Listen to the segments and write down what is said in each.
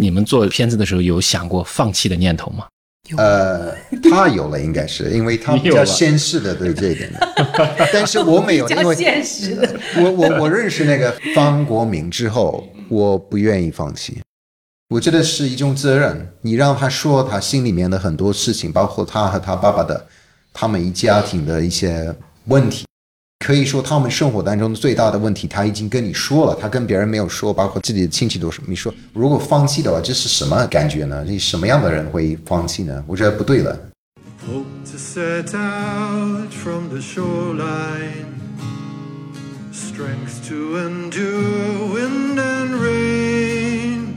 你们做片子的时候有想过放弃的念头吗？呃，他有了，应该是因为他比较现实的对这一点的，但是我没有，因为现实的。我我我认识那个方国明之后，我不愿意放弃。我觉得是一种责任，你让他说他心里面的很多事情，包括他和他爸爸的，他们一家庭的一些问题。可以说他们生活当中的最大的问题，他已经跟你说了，他跟别人没有说，包括自己的亲戚都是。你说如果放弃的话，这是什么感觉呢？你什么样的人会放弃呢？我觉得不对了。Hope to set out from the shoreline strength to endure wind and rain.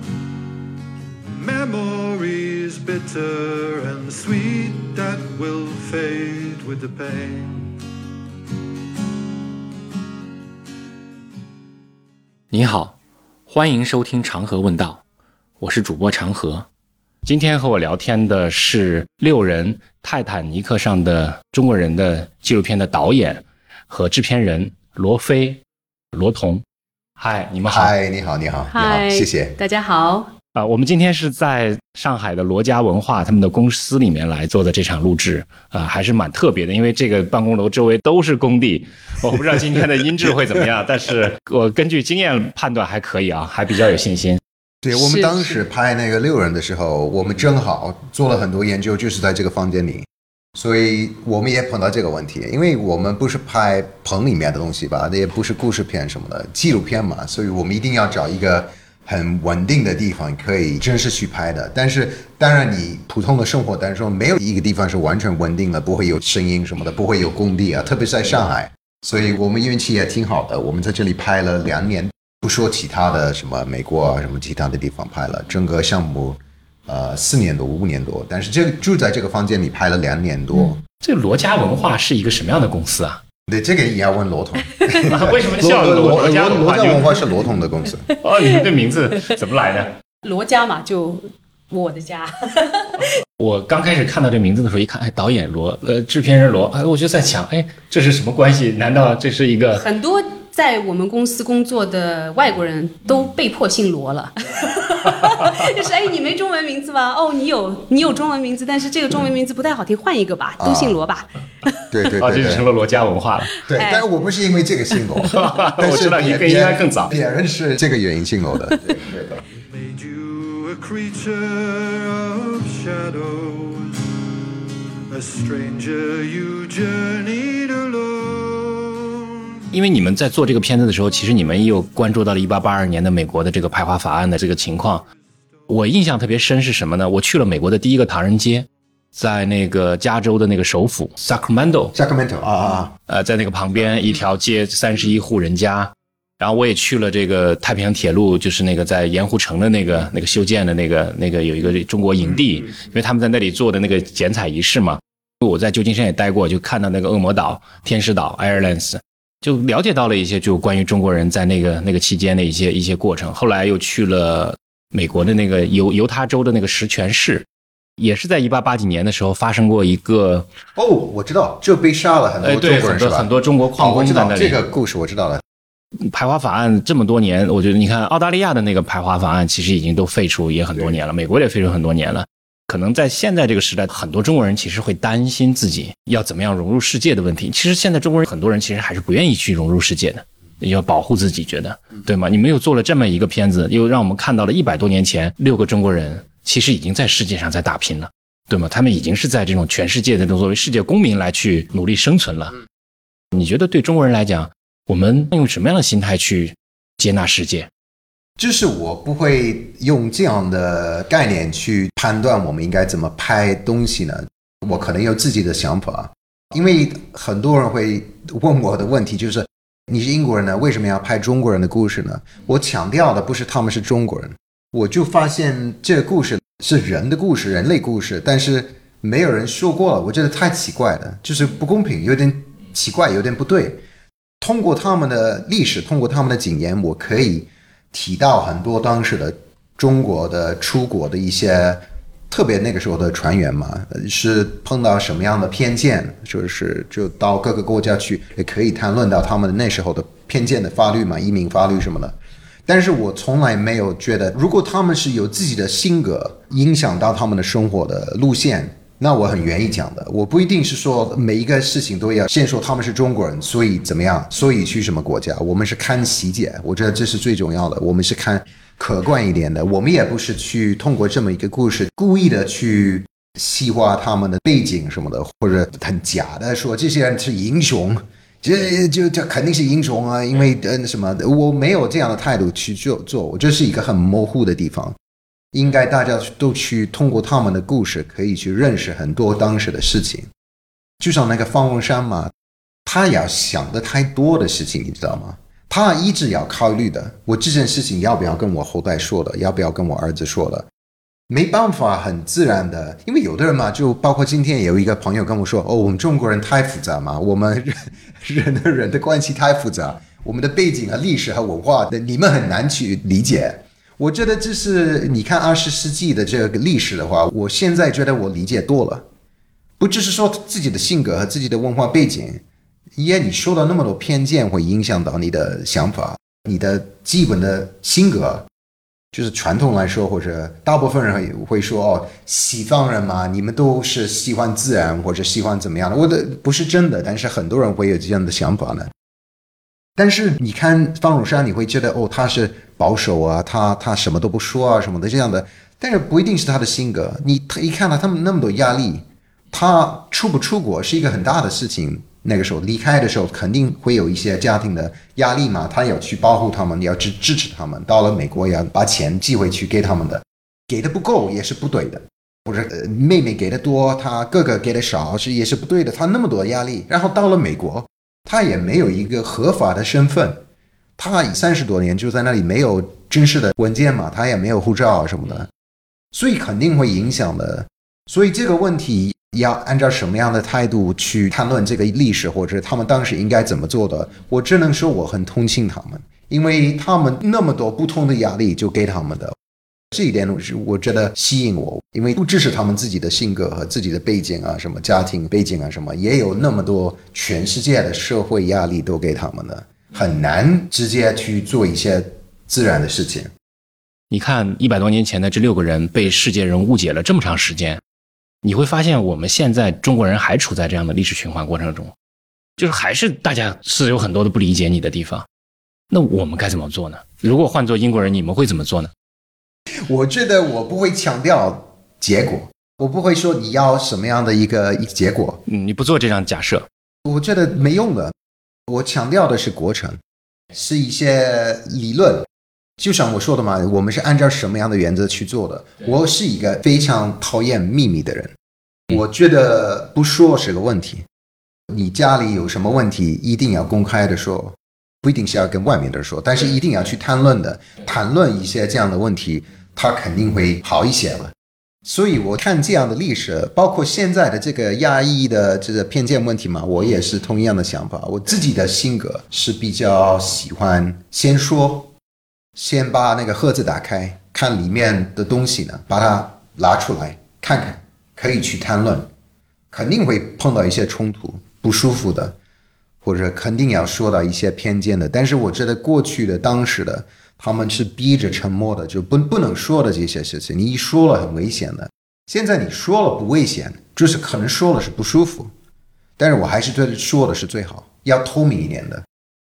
Memories bitter and sweet that will fade with the pain. 你好，欢迎收听长河问道，我是主播长河。今天和我聊天的是六人泰坦尼克上的中国人的纪录片的导演和制片人罗飞、罗彤。嗨，你们好。嗨，你好，你好，你好，谢谢。大家好。啊，我们今天是在上海的罗家文化他们的公司里面来做的这场录制，啊，还是蛮特别的，因为这个办公楼周围都是工地，我不知道今天的音质会怎么样，但是我根据经验判断还可以啊，还比较有信心。对我们当时拍那个六人的时候，我们正好做了很多研究，就是在这个房间里，所以我们也碰到这个问题，因为我们不是拍棚里面的东西吧，那也不是故事片什么的，纪录片嘛，所以我们一定要找一个。很稳定的地方可以真实去拍的，但是当然你普通的生活当中没有一个地方是完全稳定的，不会有声音什么的，不会有工地啊，特别是在上海，所以我们运气也挺好的，我们在这里拍了两年，不说其他的什么美国啊什么其他的地方拍了，整个项目呃四年多五年多，但是这个住在这个房间里拍了两年多。这罗家文化是一个什么样的公司啊？对，这个也要问罗统。为什么叫罗家文化？罗家文化是罗统的公司。哦，你们这名字怎么来的？罗家嘛，就我的家。我刚开始看到这名字的时候，一看，哎，导演罗，呃，制片人罗，哎，我就在想，哎，这是什么关系？难道这是一个很多？在我们公司工作的外国人都被迫姓罗了，就是哎，你没中文名字吗？哦，你有，你有中文名字，但是这个中文名字不太好听，换一个吧，都姓罗吧。对对对，这就成了罗家文化了。对，但是我不是因为这个姓罗，我知道你应该更早，别人是这个原因姓罗的。因为你们在做这个片子的时候，其实你们也有关注到了1882年的美国的这个排华法案的这个情况。我印象特别深是什么呢？我去了美国的第一个唐人街，在那个加州的那个首府 Sacramento。Sacramento 啊啊呃，在那个旁边一条街，三十一户人家。然后我也去了这个太平洋铁路，就是那个在盐湖城的那个那个修建的那个那个有一个中国营地，因为他们在那里做的那个剪彩仪式嘛。我在旧金山也待过，就看到那个恶魔岛、天使岛 Irelands。就了解到了一些，就关于中国人在那个那个期间的一些一些过程。后来又去了美国的那个犹犹他州的那个石泉市，也是在一八八几年的时候发生过一个。哦，我知道，就被杀了很多中国人很多很多中国矿工在那里。这个故事我知道了。排华法案这么多年，我觉得你看澳大利亚的那个排华法案，其实已经都废除也很多年了，美国也废除很多年了。可能在现在这个时代，很多中国人其实会担心自己要怎么样融入世界的问题。其实现在中国人很多人其实还是不愿意去融入世界的，要保护自己，觉得对吗？你们又做了这么一个片子，又让我们看到了一百多年前六个中国人其实已经在世界上在打拼了，对吗？他们已经是在这种全世界的这种作为世界公民来去努力生存了。你觉得对中国人来讲，我们用什么样的心态去接纳世界？就是我不会用这样的概念去判断我们应该怎么拍东西呢？我可能有自己的想法，因为很多人会问我的问题就是：你是英国人呢，为什么要拍中国人的故事呢？我强调的不是他们是中国人，我就发现这个故事是人的故事，人类故事，但是没有人说过了，我觉得太奇怪了，就是不公平，有点奇怪，有点不对。通过他们的历史，通过他们的经验，我可以。提到很多当时的中国的出国的一些，特别那个时候的船员嘛，是碰到什么样的偏见，就是就到各个国家去，也可以谈论到他们那时候的偏见的法律嘛，移民法律什么的。但是我从来没有觉得，如果他们是有自己的性格影响到他们的生活的路线，那我很愿意讲的。我不一定是说每一个事情都要先说他们是中国人，所以怎么样，所以去什么国家。我们是看细节，我觉得这是最重要的。我们是看客观一点的，我们也不是去通过这么一个故事故意的去细化他们的背景什么的，或者很假的说这些人是英雄。这就这肯定是英雄啊，因为嗯什么，我没有这样的态度去做做，我这是一个很模糊的地方，应该大家都去通过他们的故事，可以去认识很多当时的事情。就像那个方文山嘛，他要想的太多的事情，你知道吗？他一直要考虑的，我这件事情要不要跟我后代说的，要不要跟我儿子说的。没办法，很自然的，因为有的人嘛，就包括今天有一个朋友跟我说：“哦，我们中国人太复杂嘛，我们 人人的人的关系太复杂，我们的背景啊、历史和文化的，你们很难去理解。”我觉得这是你看二十世纪的这个历史的话，我现在觉得我理解多了，不只是说自己的性格和自己的文化背景，因为你受到那么多偏见，会影响到你的想法、你的基本的性格。就是传统来说，或者大部分人会说哦，西方人嘛，你们都是喜欢自然或者喜欢怎么样的？我的不是真的，但是很多人会有这样的想法呢。但是你看方永山，你会觉得哦，他是保守啊，他他什么都不说啊什么的这样的，但是不一定是他的性格。你他一看到他们那么多压力，他出不出国是一个很大的事情。那个时候离开的时候，肯定会有一些家庭的压力嘛，他要去保护他们，你要支支持他们。到了美国，要把钱寄回去给他们的，给的不够也是不对的。或者呃，妹妹给的多，他哥哥给的少，是也是不对的。他那么多压力，然后到了美国，他也没有一个合法的身份，他三十多年就在那里没有正式的文件嘛，他也没有护照什么的，所以肯定会影响的。所以这个问题。要按照什么样的态度去谈论这个历史，或者他们当时应该怎么做的？我只能说我很同情他们，因为他们那么多不同的压力就给他们的，这一点我是我觉得吸引我，因为不只是他们自己的性格和自己的背景啊，什么家庭背景啊，什么也有那么多全世界的社会压力都给他们的，很难直接去做一些自然的事情。你看，一百多年前的这六个人被世界人误解了这么长时间。你会发现，我们现在中国人还处在这样的历史循环过程中，就是还是大家是有很多的不理解你的地方。那我们该怎么做呢？如果换做英国人，你们会怎么做呢？我觉得我不会强调结果，我不会说你要什么样的一个一结果。嗯，你不做这样假设，我觉得没用的。我强调的是过程，是一些理论。就像我说的嘛，我们是按照什么样的原则去做的？我是一个非常讨厌秘密的人，我觉得不说是个问题。你家里有什么问题，一定要公开的说，不一定是要跟外面的人说，但是一定要去谈论的，谈论一些这样的问题，它肯定会好一些了。所以我看这样的历史，包括现在的这个压抑的这个偏见问题嘛，我也是同样的想法。我自己的性格是比较喜欢先说。先把那个盒子打开，看里面的东西呢，把它拿出来看看，可以去谈论，肯定会碰到一些冲突、不舒服的，或者肯定要说到一些偏见的。但是我觉得过去的、当时的，他们是逼着沉默的，就不不能说的这些事情，你一说了很危险的。现在你说了不危险，就是可能说了是不舒服，但是我还是觉得说的是最好，要透明一点的。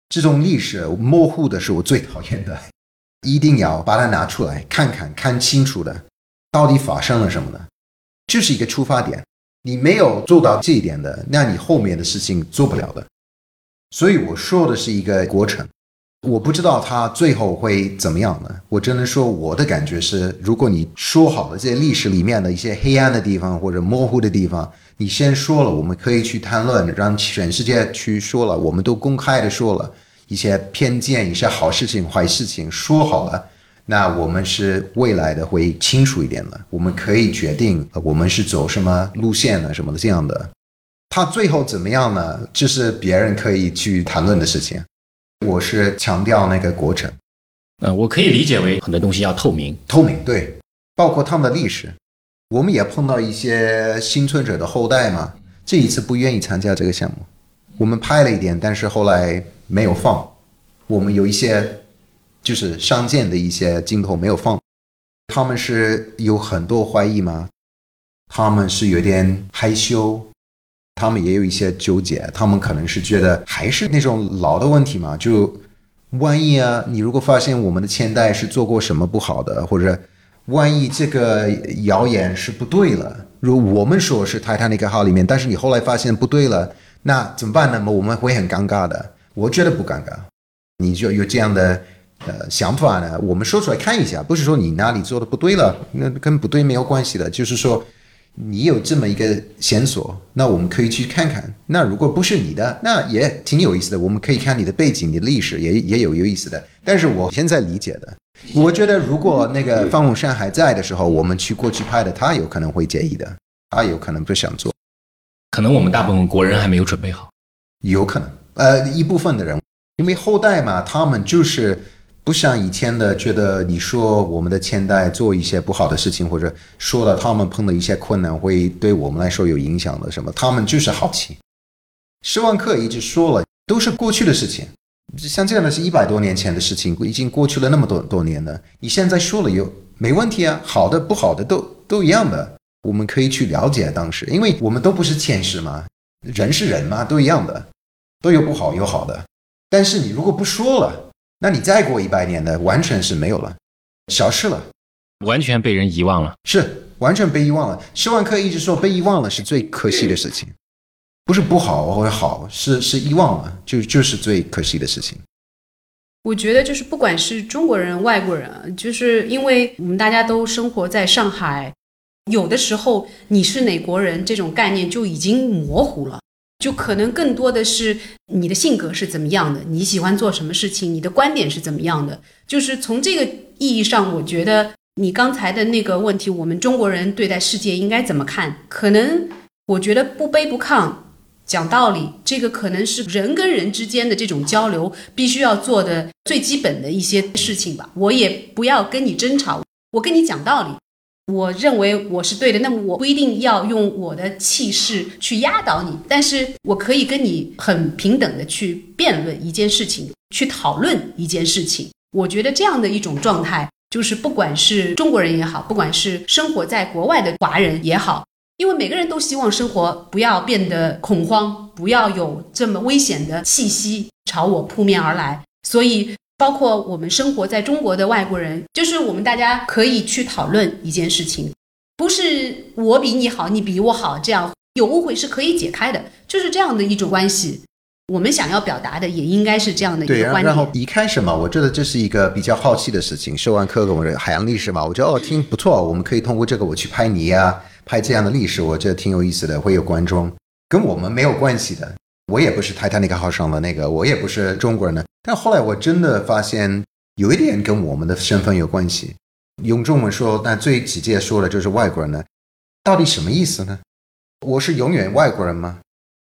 这种历史模糊的是我最讨厌的。一定要把它拿出来看看，看清楚的，到底发生了什么呢？这是一个出发点。你没有做到这一点的，那你后面的事情做不了的。所以我说的是一个过程，我不知道他最后会怎么样呢？我只能说我的感觉是，如果你说好了这些历史里面的一些黑暗的地方或者模糊的地方，你先说了，我们可以去谈论，让全世界去说了，我们都公开的说了。一些偏见，一些好事情、坏事情说好了，那我们是未来的会清楚一点了。我们可以决定我们是走什么路线呢？什么的这样的。他最后怎么样呢？这是别人可以去谈论的事情。我是强调那个过程。嗯，我可以理解为很多东西要透明，透明对，包括他们的历史。我们也碰到一些幸存者的后代嘛，这一次不愿意参加这个项目。我们拍了一点，但是后来。没有放，我们有一些就是上舰的一些镜头没有放。他们是有很多怀疑吗？他们是有点害羞，他们也有一些纠结，他们可能是觉得还是那种老的问题嘛，就万一啊，你如果发现我们的前代是做过什么不好的，或者万一这个谣言是不对了，如我们说是泰坦尼克号里面，但是你后来发现不对了，那怎么办呢？我们会很尴尬的。我觉得不尴尬，你就有这样的呃想法呢，我们说出来看一下，不是说你哪里做的不对了，那跟不对没有关系的，就是说。你有这么一个线索，那我们可以去看看。那如果不是你的，那也挺有意思的。我们可以看你的背景、你的历史，也也有有意思的。但是我现在理解的，我觉得如果那个方文山还在的时候，我们去过去拍的，他有可能会介意的，他有可能不想做。可能我们大部分国人还没有准备好，有可能，呃，一部分的人，因为后代嘛，他们就是。不像以前的，觉得你说我们的前代做一些不好的事情，或者说了他们碰到一些困难，会对我们来说有影响的什么？他们就是好奇。施万克一直说了，都是过去的事情，像这样的是一百多年前的事情，已经过去了那么多多年了。你现在说了有没问题啊？好的不好的都都一样的，我们可以去了解当时，因为我们都不是前世嘛，人是人嘛，都一样的，都有不好有好的。但是你如果不说了。那你再过一百年呢，完全是没有了，消失了，完全被人遗忘了，是完全被遗忘了。施万克一直说被遗忘了是最可惜的事情，不是不好或者好，是是遗忘了，就就是最可惜的事情。我觉得就是不管是中国人、外国人，就是因为我们大家都生活在上海，有的时候你是哪国人这种概念就已经模糊了。就可能更多的是你的性格是怎么样的，你喜欢做什么事情，你的观点是怎么样的。就是从这个意义上，我觉得你刚才的那个问题，我们中国人对待世界应该怎么看？可能我觉得不卑不亢，讲道理，这个可能是人跟人之间的这种交流必须要做的最基本的一些事情吧。我也不要跟你争吵，我跟你讲道理。我认为我是对的，那么我不一定要用我的气势去压倒你，但是我可以跟你很平等的去辩论一件事情，去讨论一件事情。我觉得这样的一种状态，就是不管是中国人也好，不管是生活在国外的华人也好，因为每个人都希望生活不要变得恐慌，不要有这么危险的气息朝我扑面而来，所以。包括我们生活在中国的外国人，就是我们大家可以去讨论一件事情，不是我比你好，你比我好，这样有误会是可以解开的，就是这样的一种关系。我们想要表达的也应该是这样的一个观点。然后一开始嘛，我觉得这是一个比较好奇的事情，修完课跟我们海洋历史嘛，我觉得哦听不错，我们可以通过这个我去拍泥啊，拍这样的历史，我觉得挺有意思的，会有观众，跟我们没有关系的。我也不是泰坦尼克号上的那个，我也不是中国人的。但后来我真的发现，有一点跟我们的身份有关系。用中文说，但最直接说的就是外国人呢，到底什么意思呢？我是永远外国人吗？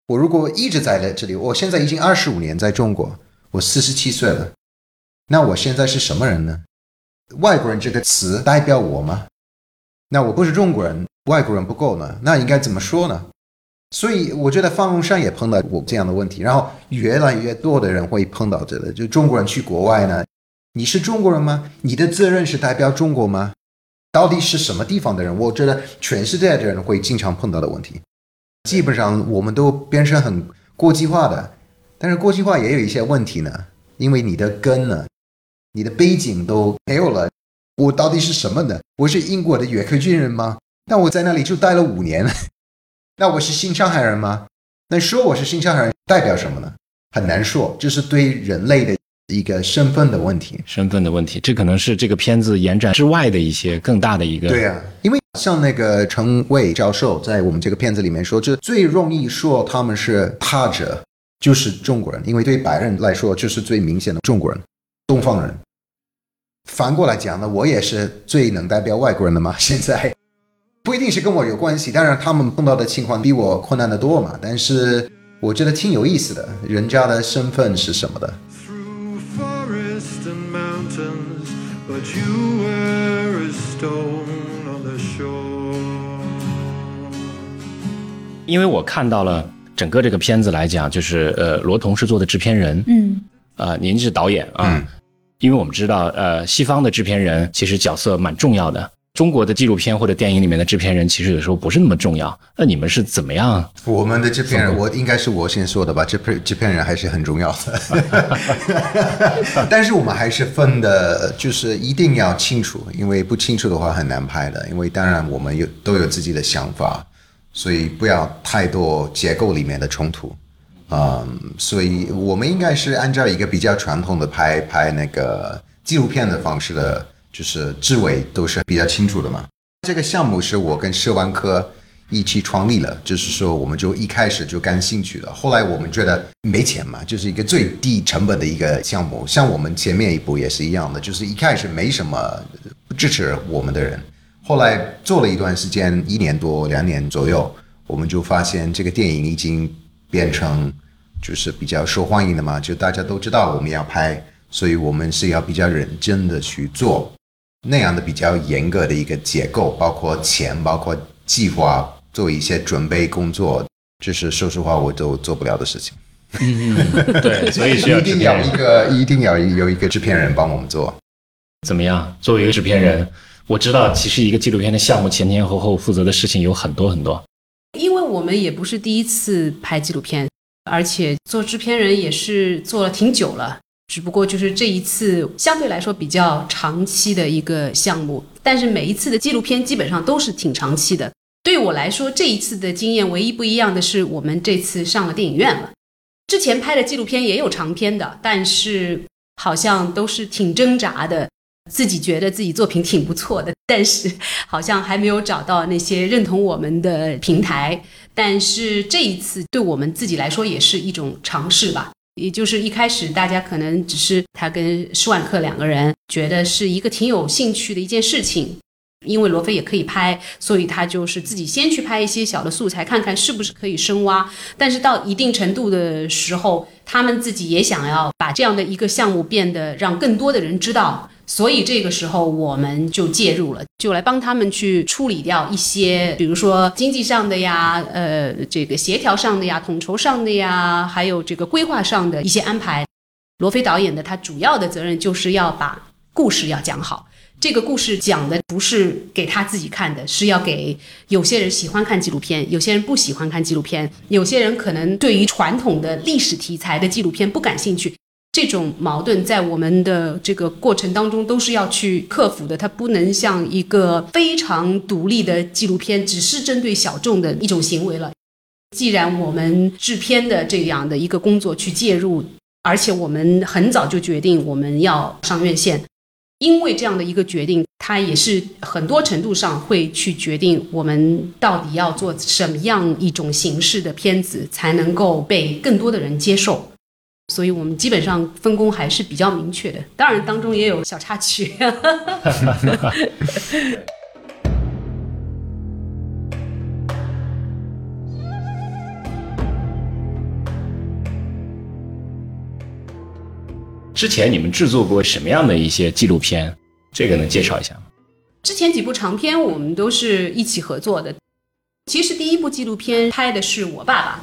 我如果一直在这里，我现在已经二十五年在中国，我四十七岁了，那我现在是什么人呢？外国人这个词代表我吗？那我不是中国人，外国人不够呢？那应该怎么说呢？所以我觉得方文山也碰到我这样的问题，然后越来越多的人会碰到这个，就中国人去国外呢，你是中国人吗？你的责任是代表中国吗？到底是什么地方的人？我觉得全世界的人会经常碰到的问题。基本上我们都变成很国际化的，但是国际化也有一些问题呢，因为你的根呢，你的背景都没有了。我到底是什么呢？我是英国的约克军人吗？但我在那里就待了五年。那我是新上海人吗？那说我是新上海人代表什么呢？很难说，这是对人类的一个身份的问题。身份的问题，这可能是这个片子延展之外的一些更大的一个。对啊，因为像那个陈伟教授在我们这个片子里面说，这最容易说他们是他者，就是中国人，因为对白人来说就是最明显的中国人，东方人。反过来讲呢，我也是最能代表外国人的嘛，现在。不一定是跟我有关系，当然他们碰到的情况比我困难的多嘛。但是我觉得挺有意思的，人家的身份是什么的。因为我看到了整个这个片子来讲，就是呃，罗彤是做的制片人，嗯，呃，您是导演啊。因为我们知道，呃，西方的制片人其实角色蛮重要的。中国的纪录片或者电影里面的制片人，其实有时候不是那么重要。那你们是怎么样？我们的制片人，我应该是我先说的吧。制片制片人还是很重要的，但是我们还是分的，就是一定要清楚，因为不清楚的话很难拍的。因为当然我们有都有自己的想法，所以不要太多结构里面的冲突。嗯，所以我们应该是按照一个比较传统的拍拍那个纪录片的方式的。就是志伟都是比较清楚的嘛。这个项目是我跟社万科一起创立了，就是说我们就一开始就感兴趣了。后来我们觉得没钱嘛，就是一个最低成本的一个项目。像我们前面一步也是一样的，就是一开始没什么支持我们的人。后来做了一段时间，一年多两年左右，我们就发现这个电影已经变成就是比较受欢迎的嘛，就大家都知道我们要拍，所以我们是要比较认真的去做。那样的比较严格的一个结构，包括钱，包括计划，做一些准备工作，这是说实话我都做不了的事情。嗯，对，所以需要一定要一个，一定要有一个制片人帮我们做。怎么样？作为一个制片人，我知道其实一个纪录片的项目前前后后负责的事情有很多很多。因为我们也不是第一次拍纪录片，而且做制片人也是做了挺久了。只不过就是这一次相对来说比较长期的一个项目，但是每一次的纪录片基本上都是挺长期的。对我来说，这一次的经验唯一不一样的是，我们这次上了电影院了。之前拍的纪录片也有长片的，但是好像都是挺挣扎的，自己觉得自己作品挺不错的，但是好像还没有找到那些认同我们的平台。但是这一次对我们自己来说也是一种尝试吧。也就是一开始，大家可能只是他跟施万克两个人觉得是一个挺有兴趣的一件事情，因为罗非也可以拍，所以他就是自己先去拍一些小的素材，看看是不是可以深挖。但是到一定程度的时候，他们自己也想要把这样的一个项目变得让更多的人知道。所以这个时候我们就介入了，就来帮他们去处理掉一些，比如说经济上的呀，呃，这个协调上的呀，统筹上的呀，还有这个规划上的一些安排。罗非导演的他主要的责任就是要把故事要讲好。这个故事讲的不是给他自己看的，是要给有些人喜欢看纪录片，有些人不喜欢看纪录片，有些人可能对于传统的历史题材的纪录片不感兴趣。这种矛盾在我们的这个过程当中都是要去克服的，它不能像一个非常独立的纪录片，只是针对小众的一种行为了。既然我们制片的这样的一个工作去介入，而且我们很早就决定我们要上院线，因为这样的一个决定，它也是很多程度上会去决定我们到底要做什么样一种形式的片子才能够被更多的人接受。所以我们基本上分工还是比较明确的，当然当中也有小插曲。之前你们制作过什么样的一些纪录片？这个能介绍一下吗？之前几部长片我们都是一起合作的。其实第一部纪录片拍的是我爸爸，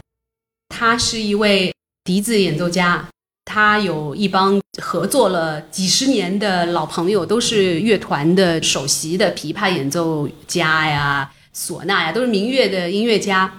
他是一位。笛子演奏家，他有一帮合作了几十年的老朋友，都是乐团的首席的琵琶演奏家呀、唢呐呀，都是民乐的音乐家。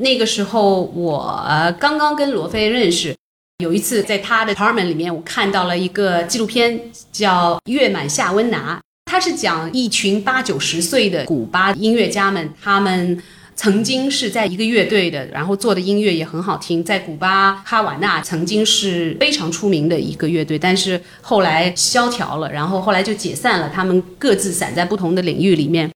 那个时候我刚刚跟罗非认识，有一次在他的 apartment 里面，我看到了一个纪录片，叫《月满夏温拿》，他是讲一群八九十岁的古巴音乐家们，他们。曾经是在一个乐队的，然后做的音乐也很好听，在古巴哈瓦那曾经是非常出名的一个乐队，但是后来萧条了，然后后来就解散了，他们各自散在不同的领域里面。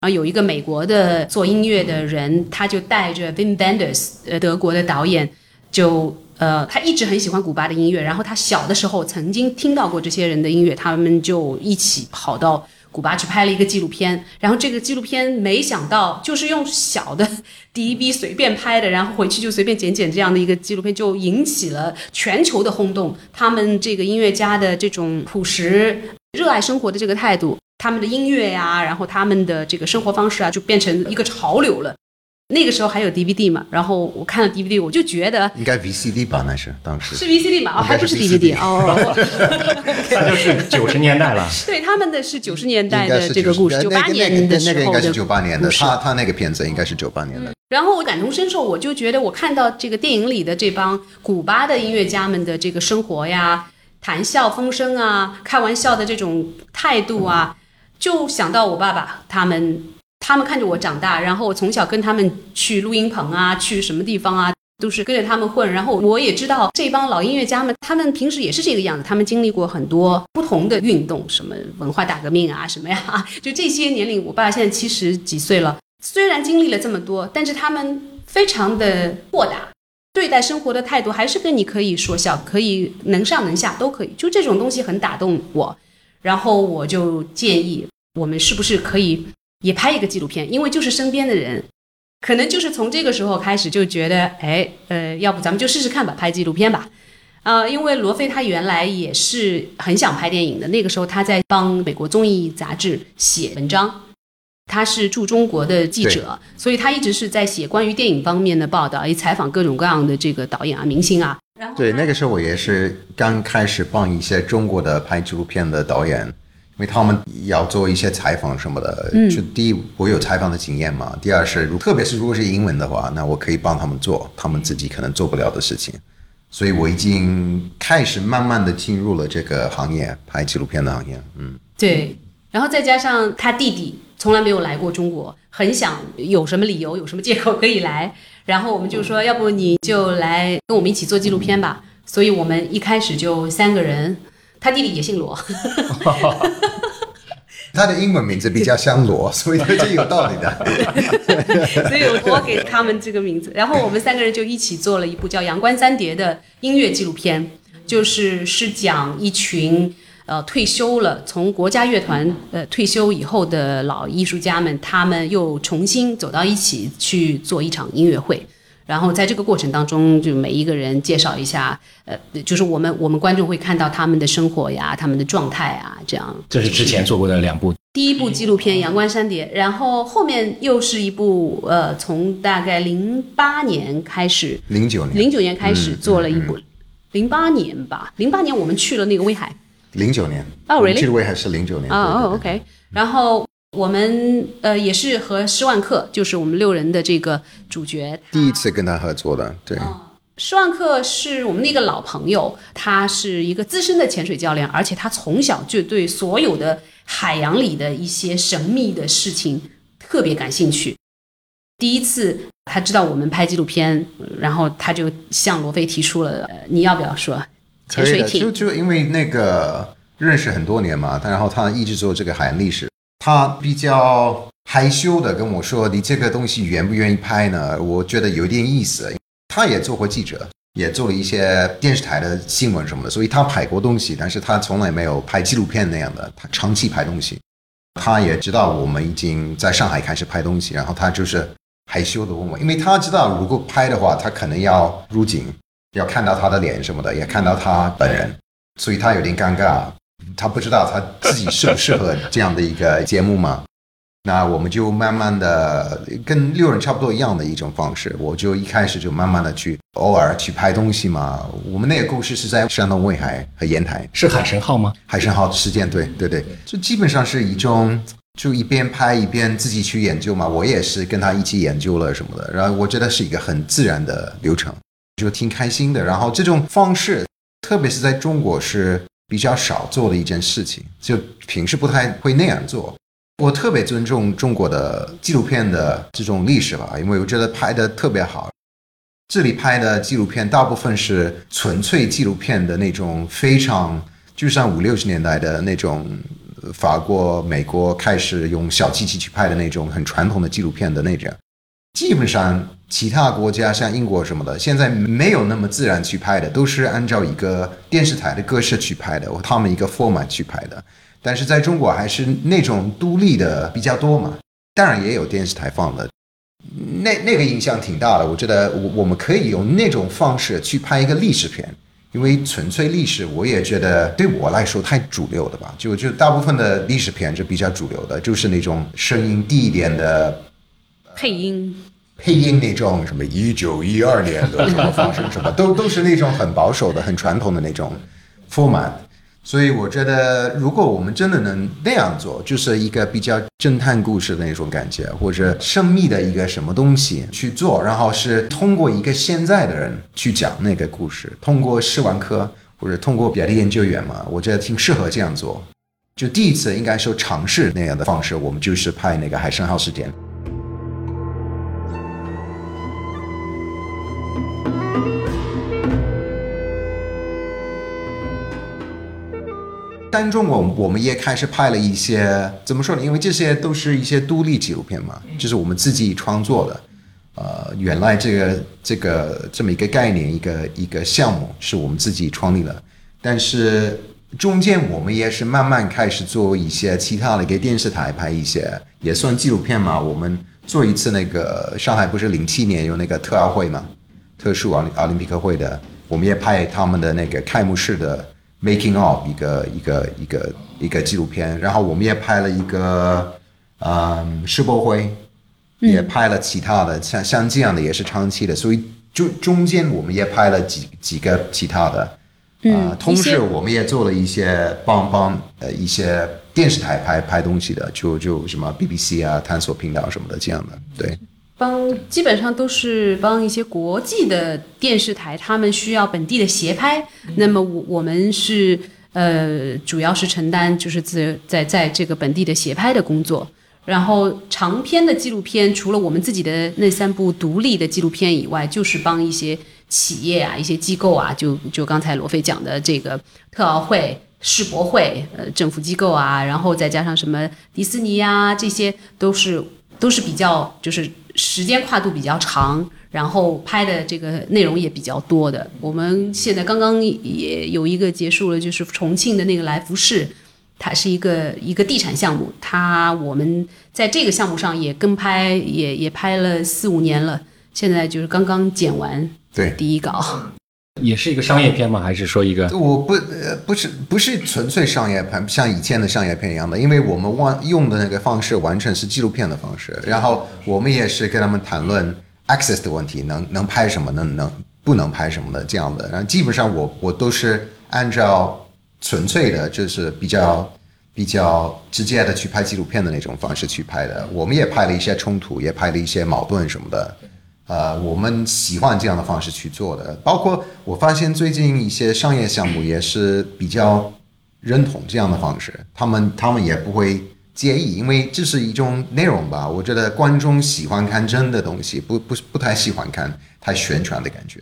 然后有一个美国的做音乐的人，他就带着 Wim Wenders，呃，德国的导演，就呃，他一直很喜欢古巴的音乐，然后他小的时候曾经听到过这些人的音乐，他们就一起跑到。古巴去拍了一个纪录片，然后这个纪录片没想到就是用小的 DV 随便拍的，然后回去就随便剪剪这样的一个纪录片，就引起了全球的轰动。他们这个音乐家的这种朴实、热爱生活的这个态度，他们的音乐呀，然后他们的这个生活方式啊，就变成一个潮流了。那个时候还有 DVD 嘛，然后我看了 DVD，我就觉得应该 VCD 吧？那是当时是 VCD 吧，哦，还不是 DVD 哦。那就是九十年代了。对，他们的是九十年代的这个故事，九八年的时那个应该是九八年的，他他那个片子应该是九八年的。然后我感同身受，我就觉得我看到这个电影里的这帮古巴的音乐家们的这个生活呀、谈笑风生啊、开玩笑的这种态度啊，就想到我爸爸他们，他们看着我长大，然后我从小跟他们去录音棚啊，去什么地方啊。都是跟着他们混，然后我也知道这帮老音乐家们，他们平时也是这个样子，他们经历过很多不同的运动，什么文化大革命啊，什么呀，就这些年龄，我爸现在七十几岁了，虽然经历了这么多，但是他们非常的豁达，对待生活的态度还是跟你可以说笑，可以能上能下都可以，就这种东西很打动我。然后我就建议我们是不是可以也拍一个纪录片，因为就是身边的人，可能就是从这个时候开始就觉得，哎，呃，要不咱们就试试看吧，拍纪录片吧。呃，因为罗非他原来也是很想拍电影的，那个时候他在帮美国综艺杂志写文章，他是驻中国的记者，所以他一直是在写关于电影方面的报道，也采访各种各样的这个导演啊、明星啊。然后对，那个时候我也是刚开始帮一些中国的拍纪录片的导演，因为他们要做一些采访什么的。嗯，就第一，我有采访的经验嘛；第二是，如特别是如果是英文的话，那我可以帮他们做他们自己可能做不了的事情。所以我已经开始慢慢的进入了这个行业，拍纪录片的行业。嗯，对，然后再加上他弟弟从来没有来过中国，很想有什么理由、有什么借口可以来，然后我们就说，要不你就来跟我们一起做纪录片吧。所以我们一开始就三个人，他弟弟也姓罗，他的英文名字比较像罗，所以这是有道理的。所以我给他们这个名字，然后我们三个人就一起做了一部叫《阳关三叠》的音乐纪录片，就是是讲一群呃退休了从国家乐团呃退休以后的老艺术家们，他们又重新走到一起去做一场音乐会。然后在这个过程当中，就每一个人介绍一下，呃，就是我们我们观众会看到他们的生活呀，他们的状态啊，这样。这是之前做过的两部，第一部纪录片《阳关山蝶》，然后后面又是一部呃，从大概零八年开始，零九年，零九年开始做了一部，零八年吧，零八年我们去了那个威海，零九年。哦，really？记得我还是零九年。哦，OK，然后。我们呃也是和施万克，就是我们六人的这个主角，第一次跟他合作的，对。施万克是我们的一个老朋友，他是一个资深的潜水教练，而且他从小就对所有的海洋里的一些神秘的事情特别感兴趣。第一次他知道我们拍纪录片，然后他就向罗非提出了，呃，你要不要说潜水艇，就？就因为那个认识很多年嘛，他然后他一直做这个海洋历史，他比较害羞的跟我说：“你这个东西愿不愿意拍呢？”我觉得有点意思。他也做过记者，也做了一些电视台的新闻什么的，所以他拍过东西，但是他从来没有拍纪录片那样的，他长期拍东西。他也知道我们已经在上海开始拍东西，然后他就是害羞的问我，因为他知道如果拍的话，他可能要入镜，要看到他的脸什么的，也看到他本人，所以他有点尴尬，他不知道他自己适不适合这样的一个节目嘛。那我们就慢慢的跟六人差不多一样的一种方式，我就一开始就慢慢的去偶尔去拍东西嘛。我们那个故事是在山东威海和烟台，是海神号吗？海神号事件，对对对，就基本上是一种就一边拍一边自己去研究嘛。我也是跟他一起研究了什么的，然后我觉得是一个很自然的流程，就挺开心的。然后这种方式，特别是在中国是比较少做的一件事情，就平时不太会那样做。我特别尊重中国的纪录片的这种历史吧，因为我觉得拍的特别好。这里拍的纪录片大部分是纯粹纪录片的那种，非常就像五六十年代的那种法国、美国开始用小机器去拍的那种很传统的纪录片的那种。基本上其他国家像英国什么的，现在没有那么自然去拍的，都是按照一个电视台的格式去拍的，他们一个 format 去拍的。但是在中国还是那种独立的比较多嘛，当然也有电视台放的，那那个影响挺大的。我觉得我我们可以用那种方式去拍一个历史片，因为纯粹历史，我也觉得对我来说太主流的吧。就就大部分的历史片是比较主流的，就是那种声音低一点的配音，配音那种什么一九一二年的什么发生什么，都都是那种很保守的、很传统的那种丰满。所以我觉得，如果我们真的能那样做，就是一个比较侦探故事的那种感觉，或者神秘的一个什么东西去做，然后是通过一个现在的人去讲那个故事，通过试玩科或者通过别的研究员嘛，我觉得挺适合这样做。就第一次应该说尝试那样的方式，我们就是拍那个海参号事件。当中，我我们也开始拍了一些，怎么说呢？因为这些都是一些独立纪录片嘛，就是我们自己创作的。呃，原来这个这个这么一个概念，一个一个项目是我们自己创立的，但是中间我们也是慢慢开始做一些其他的，给电视台拍一些，也算纪录片嘛。我们做一次那个上海不是零七年有那个特奥会嘛，特殊奥奥林匹克会的，我们也拍他们的那个开幕式的。Making of 一个一个一个一个纪录片，然后我们也拍了一个，嗯，世博会，也拍了其他的，像像这样的也是长期的，所以中中间我们也拍了几几个其他的，啊，同时我们也做了一些帮帮呃一些电视台拍拍东西的，就就什么 BBC 啊、探索频道什么的这样的，对。帮基本上都是帮一些国际的电视台，他们需要本地的协拍。那么我我们是呃，主要是承担就是在在在这个本地的协拍的工作。然后长篇的纪录片，除了我们自己的那三部独立的纪录片以外，就是帮一些企业啊、一些机构啊，就就刚才罗飞讲的这个特奥会、世博会，呃，政府机构啊，然后再加上什么迪士尼呀，这些都是都是比较就是。时间跨度比较长，然后拍的这个内容也比较多的。我们现在刚刚也有一个结束了，就是重庆的那个来福士，它是一个一个地产项目。它我们在这个项目上也跟拍，也也拍了四五年了，现在就是刚刚剪完对第一稿。也是一个商业片吗？还是说一个？我不呃不是不是纯粹商业片，像以前的商业片一样的，因为我们完用的那个方式完全是纪录片的方式，然后我们也是跟他们谈论 access 的问题，能能拍什么，能能不能拍什么的这样的。然后基本上我我都是按照纯粹的，就是比较比较直接的去拍纪录片的那种方式去拍的。我们也拍了一些冲突，也拍了一些矛盾什么的。呃，我们喜欢这样的方式去做的，包括我发现最近一些商业项目也是比较认同这样的方式，他们他们也不会介意，因为这是一种内容吧。我觉得观众喜欢看真的东西，不不不太喜欢看太宣传的感觉。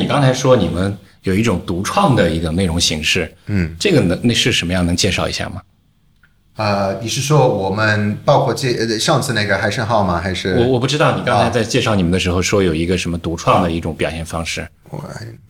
你刚才说你们有一种独创的一个内容形式，嗯，这个能那是什么样？能介绍一下吗？呃，你是说我们包括这呃上次那个海参号吗？还是我我不知道，你刚才在介绍你们的时候说有一个什么独创的一种表现方式？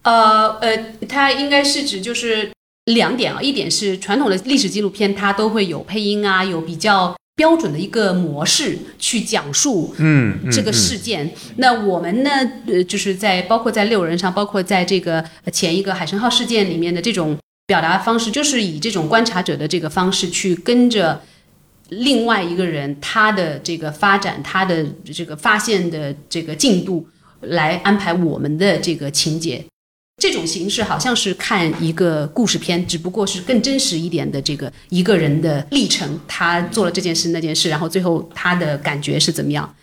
呃呃，它应该是指就是两点啊，一点是传统的历史纪录片，它都会有配音啊，有比较标准的一个模式去讲述嗯这个事件。那我们呢，呃，就是在包括在六人上，包括在这个前一个海参号事件里面的这种。表达方式就是以这种观察者的这个方式去跟着另外一个人他的这个发展，他的这个发现的这个进度来安排我们的这个情节。这种形式好像是看一个故事片，只不过是更真实一点的这个一个人的历程，他做了这件事那件事，然后最后他的感觉是怎么样。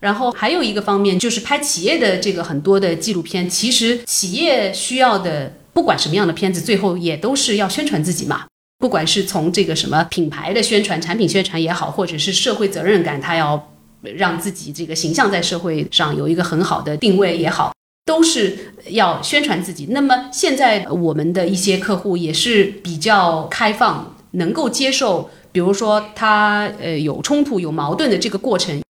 然后还有一个方面就是拍企业的这个很多的纪录片，其实企业需要的。不管什么样的片子，最后也都是要宣传自己嘛。不管是从这个什么品牌的宣传、产品宣传也好，或者是社会责任感，他要让自己这个形象在社会上有一个很好的定位也好，都是要宣传自己。那么现在我们的一些客户也是比较开放，能够接受，比如说他呃有冲突、有矛盾的这个过程，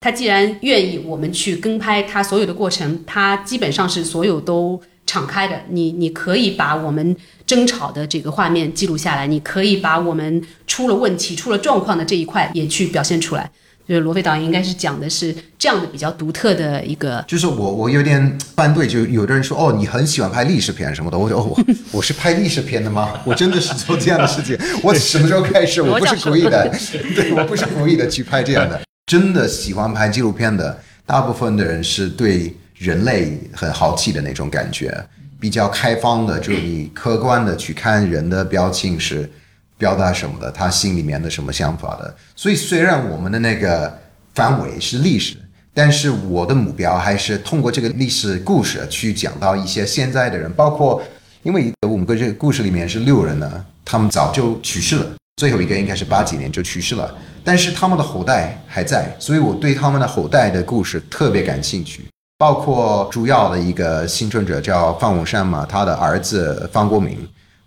他既然愿意我们去跟拍他所有的过程，他基本上是所有都。敞开的，你你可以把我们争吵的这个画面记录下来，你可以把我们出了问题、出了状况的这一块也去表现出来。就是罗飞导演应该是讲的是这样的比较独特的一个。就是我我有点反对，就有的人说哦，你很喜欢拍历史片什么的，我说哦，我是拍历史片的吗？我真的是做这样的事情？我什么时候开始？我不是故意的，对我不是故意的去拍这样的。真的喜欢拍纪录片的，大部分的人是对人类很豪气的那种感觉，比较开放的，就是你客观的去看人的表情是表达什么的，他心里面的什么想法的。所以虽然我们的那个范围是历史，但是我的目标还是通过这个历史故事去讲到一些现在的人，包括因为我们这个故事里面是六人呢，他们早就去世了，最后一个应该是八几年就去世了。但是他们的后代还在，所以我对他们的后代的故事特别感兴趣。包括主要的一个幸存者叫方文山嘛，他的儿子方国明，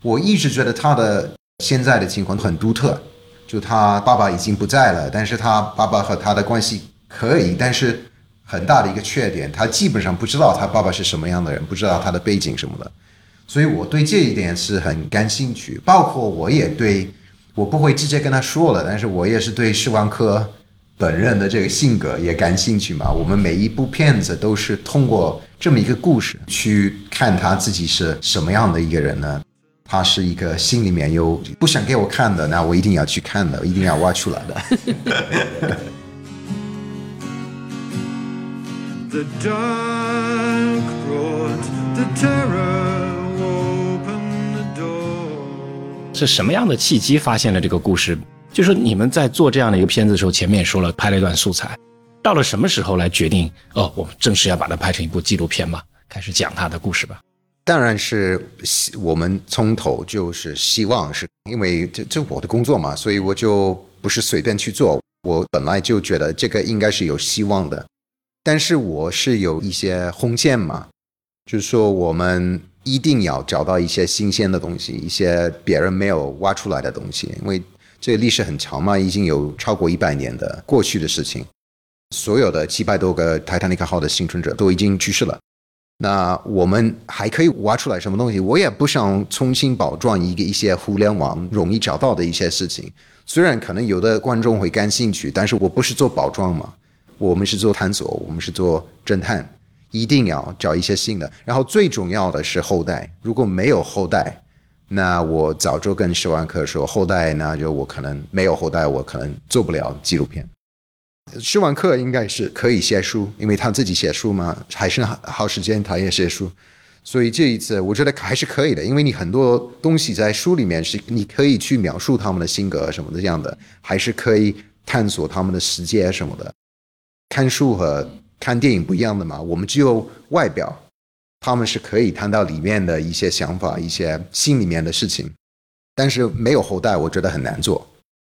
我一直觉得他的现在的情况很独特。就他爸爸已经不在了，但是他爸爸和他的关系可以，但是很大的一个缺点，他基本上不知道他爸爸是什么样的人，不知道他的背景什么的。所以我对这一点是很感兴趣。包括我也对。我不会直接跟他说了，但是我也是对施万科本人的这个性格也感兴趣嘛。我们每一部片子都是通过这么一个故事去看他自己是什么样的一个人呢？他是一个心里面有不想给我看的，那我一定要去看的，一定要挖出来的。The dark brought the terror. 是什么样的契机发现了这个故事？就说你们在做这样的一个片子的时候，前面也说了拍了一段素材，到了什么时候来决定？哦，我们正式要把它拍成一部纪录片吧，开始讲他的故事吧。当然是我们从头就是希望是因为这这我的工作嘛，所以我就不是随便去做。我本来就觉得这个应该是有希望的，但是我是有一些红线嘛，就是说我们。一定要找到一些新鲜的东西，一些别人没有挖出来的东西，因为这个历史很长嘛，已经有超过一百年的过去的事情。所有的七百多个泰坦尼克号的幸存者都已经去世了，那我们还可以挖出来什么东西？我也不想重新包装一个一些互联网容易找到的一些事情。虽然可能有的观众会感兴趣，但是我不是做包装嘛，我们是做探索，我们是做侦探。一定要找一些新的，然后最重要的是后代。如果没有后代，那我早就跟施万克说，后代那就我可能没有后代，我可能做不了纪录片。施万克应该是可以写书，因为他自己写书嘛，还是好时间他也写书，所以这一次我觉得还是可以的，因为你很多东西在书里面是你可以去描述他们的性格什么的这样的，还是可以探索他们的世界什么的。看书和。看电影不一样的嘛，我们只有外表，他们是可以谈到里面的一些想法、一些心里面的事情，但是没有后代，我觉得很难做，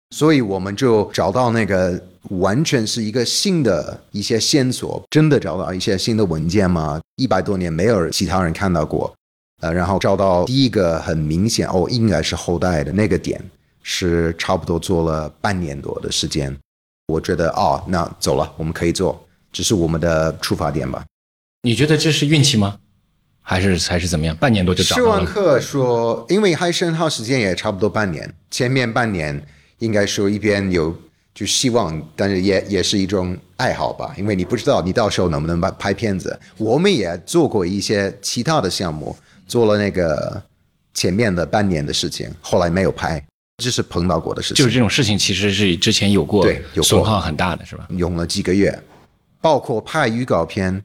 所以我们就找到那个完全是一个新的一些线索，真的找到一些新的文件吗，一百多年没有其他人看到过，呃，然后找到第一个很明显哦，应该是后代的那个点，是差不多做了半年多的时间，我觉得哦，那走了，我们可以做。只是我们的出发点吧？你觉得这是运气吗？还是还是怎么样？半年多就找到了。施万克说，因为还申号时间也差不多半年，前面半年应该说一边有就希望，但是也也是一种爱好吧，因为你不知道你到时候能不能拍拍片子。我们也做过一些其他的项目，做了那个前面的半年的事情，后来没有拍，这是碰到过的事情。就是这种事情其实是之前有过，对，有损耗很大的是吧？用了几个月。包括拍预告片，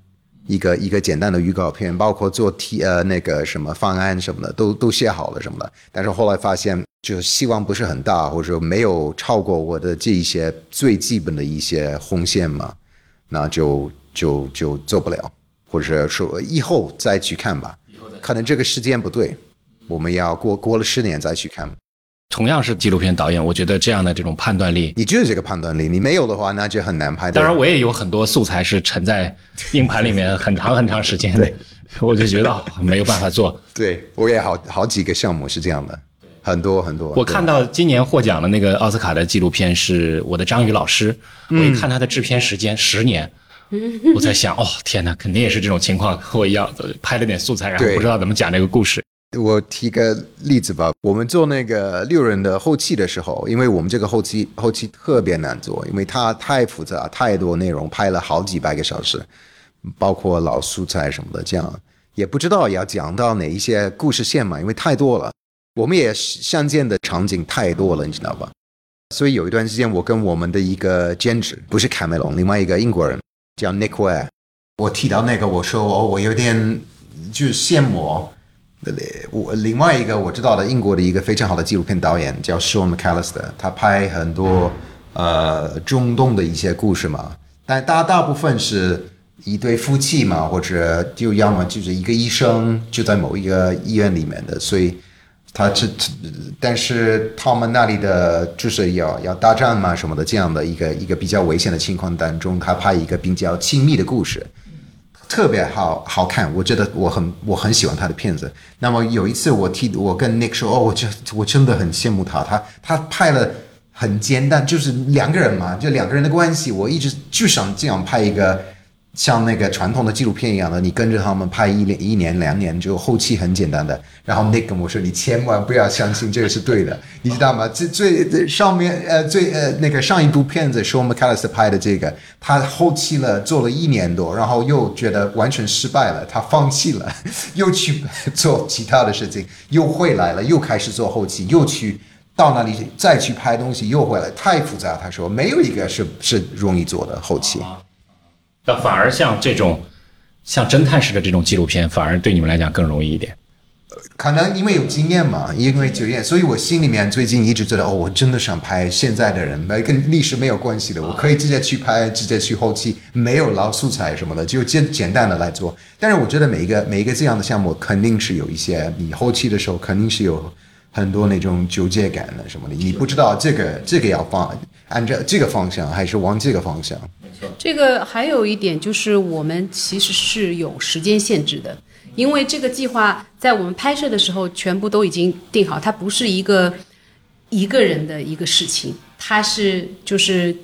一个一个简单的预告片，包括做提呃那个什么方案什么的，都都写好了什么的。但是后来发现，就希望不是很大，或者说没有超过我的这一些最基本的一些红线嘛，那就就就做不了，或者说以后再去看吧。可能这个时间不对，我们要过过了十年再去看。同样是纪录片导演，我觉得这样的这种判断力，你就是这个判断力，你没有的话，那就很难拍。当然，我也有很多素材是沉在硬盘里面很长很长时间的，我就觉得没有办法做。对，我也好好几个项目是这样的，很多很多。我看到今年获奖的那个奥斯卡的纪录片是我的章鱼老师，我一看他的制片时间十年，我在想，哦天哪，肯定也是这种情况，和我一样拍了点素材，然后不知道怎么讲这个故事。我提个例子吧，我们做那个六人的后期的时候，因为我们这个后期后期特别难做，因为它太复杂，太多内容，拍了好几百个小时，包括老素材什么的，这样也不知道要讲到哪一些故事线嘛，因为太多了，我们也相见的场景太多了，你知道吧？所以有一段时间，我跟我们的一个兼职，不是卡梅隆，另外一个英国人叫 Nick Ware。我提到那个，我说哦，我有点就是羡慕。我另外一个我知道的英国的一个非常好的纪录片导演叫 Sean McAllister，他拍很多呃中东的一些故事嘛，但大大部分是一对夫妻嘛，或者就要么就是一个医生就在某一个医院里面的，所以他这，但是他们那里的就是要要大战嘛什么的这样的一个一个比较危险的情况当中，他拍一个比较亲密的故事。特别好好看，我觉得我很我很喜欢他的片子。那么有一次我替我跟 Nick 说，哦，我真我真的很羡慕他，他他拍了很简单，就是两个人嘛，就两个人的关系，我一直就想这样拍一个像那个传统的纪录片一样的，你跟着他们拍一年一年两年，就后期很简单的。然后 Nick 跟我说，你千万不要相信这个是对的，你知道吗？这 最上面呃最呃那个上一部片子是我们 Callis 拍的这个，他后期了做了一年多，然后又觉得完全失败了，他放弃了，又去做其他的事情，又回来了，又开始做后期，又去到那里再去拍东西，又回来，太复杂。他说没有一个是是容易做的后期。但反而像这种像侦探式的这种纪录片，反而对你们来讲更容易一点。可能因为有经验嘛，因为经验，所以我心里面最近一直觉得，哦，我真的想拍现在的人，没跟历史没有关系的，我可以直接去拍，直接去后期，没有捞素材什么的，就简简单的来做。但是我觉得每一个每一个这样的项目，肯定是有一些你后期的时候，肯定是有很多那种纠结感的什么的，你不知道这个这个要放按照这个方向，还是往这个方向。这个还有一点就是，我们其实是有时间限制的，因为这个计划在我们拍摄的时候全部都已经定好，它不是一个一个人的一个事情，它是就是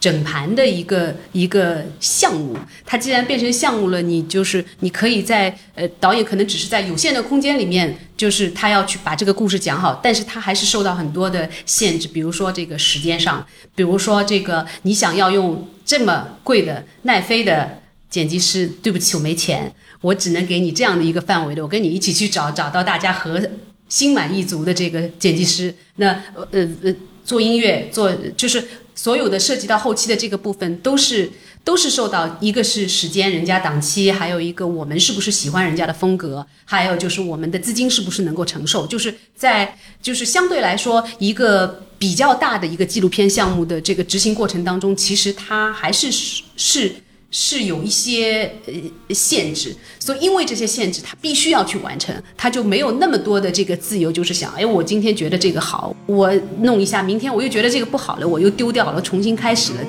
整盘的一个一个项目。它既然变成项目了，你就是你可以在呃导演可能只是在有限的空间里面，就是他要去把这个故事讲好，但是他还是受到很多的限制，比如说这个时间上，比如说这个你想要用。这么贵的奈飞的剪辑师，对不起，我没钱，我只能给你这样的一个范围的，我跟你一起去找，找到大家和心满意足的这个剪辑师。那呃呃，做音乐，做就是所有的涉及到后期的这个部分，都是都是受到一个是时间，人家档期，还有一个我们是不是喜欢人家的风格，还有就是我们的资金是不是能够承受，就是在就是相对来说一个。比较大的一个纪录片项目的这个执行过程当中，其实它还是是是有一些呃限制，所以因为这些限制，他必须要去完成，他就没有那么多的这个自由，就是想，哎，我今天觉得这个好，我弄一下，明天我又觉得这个不好了，我又丢掉了，重新开始了。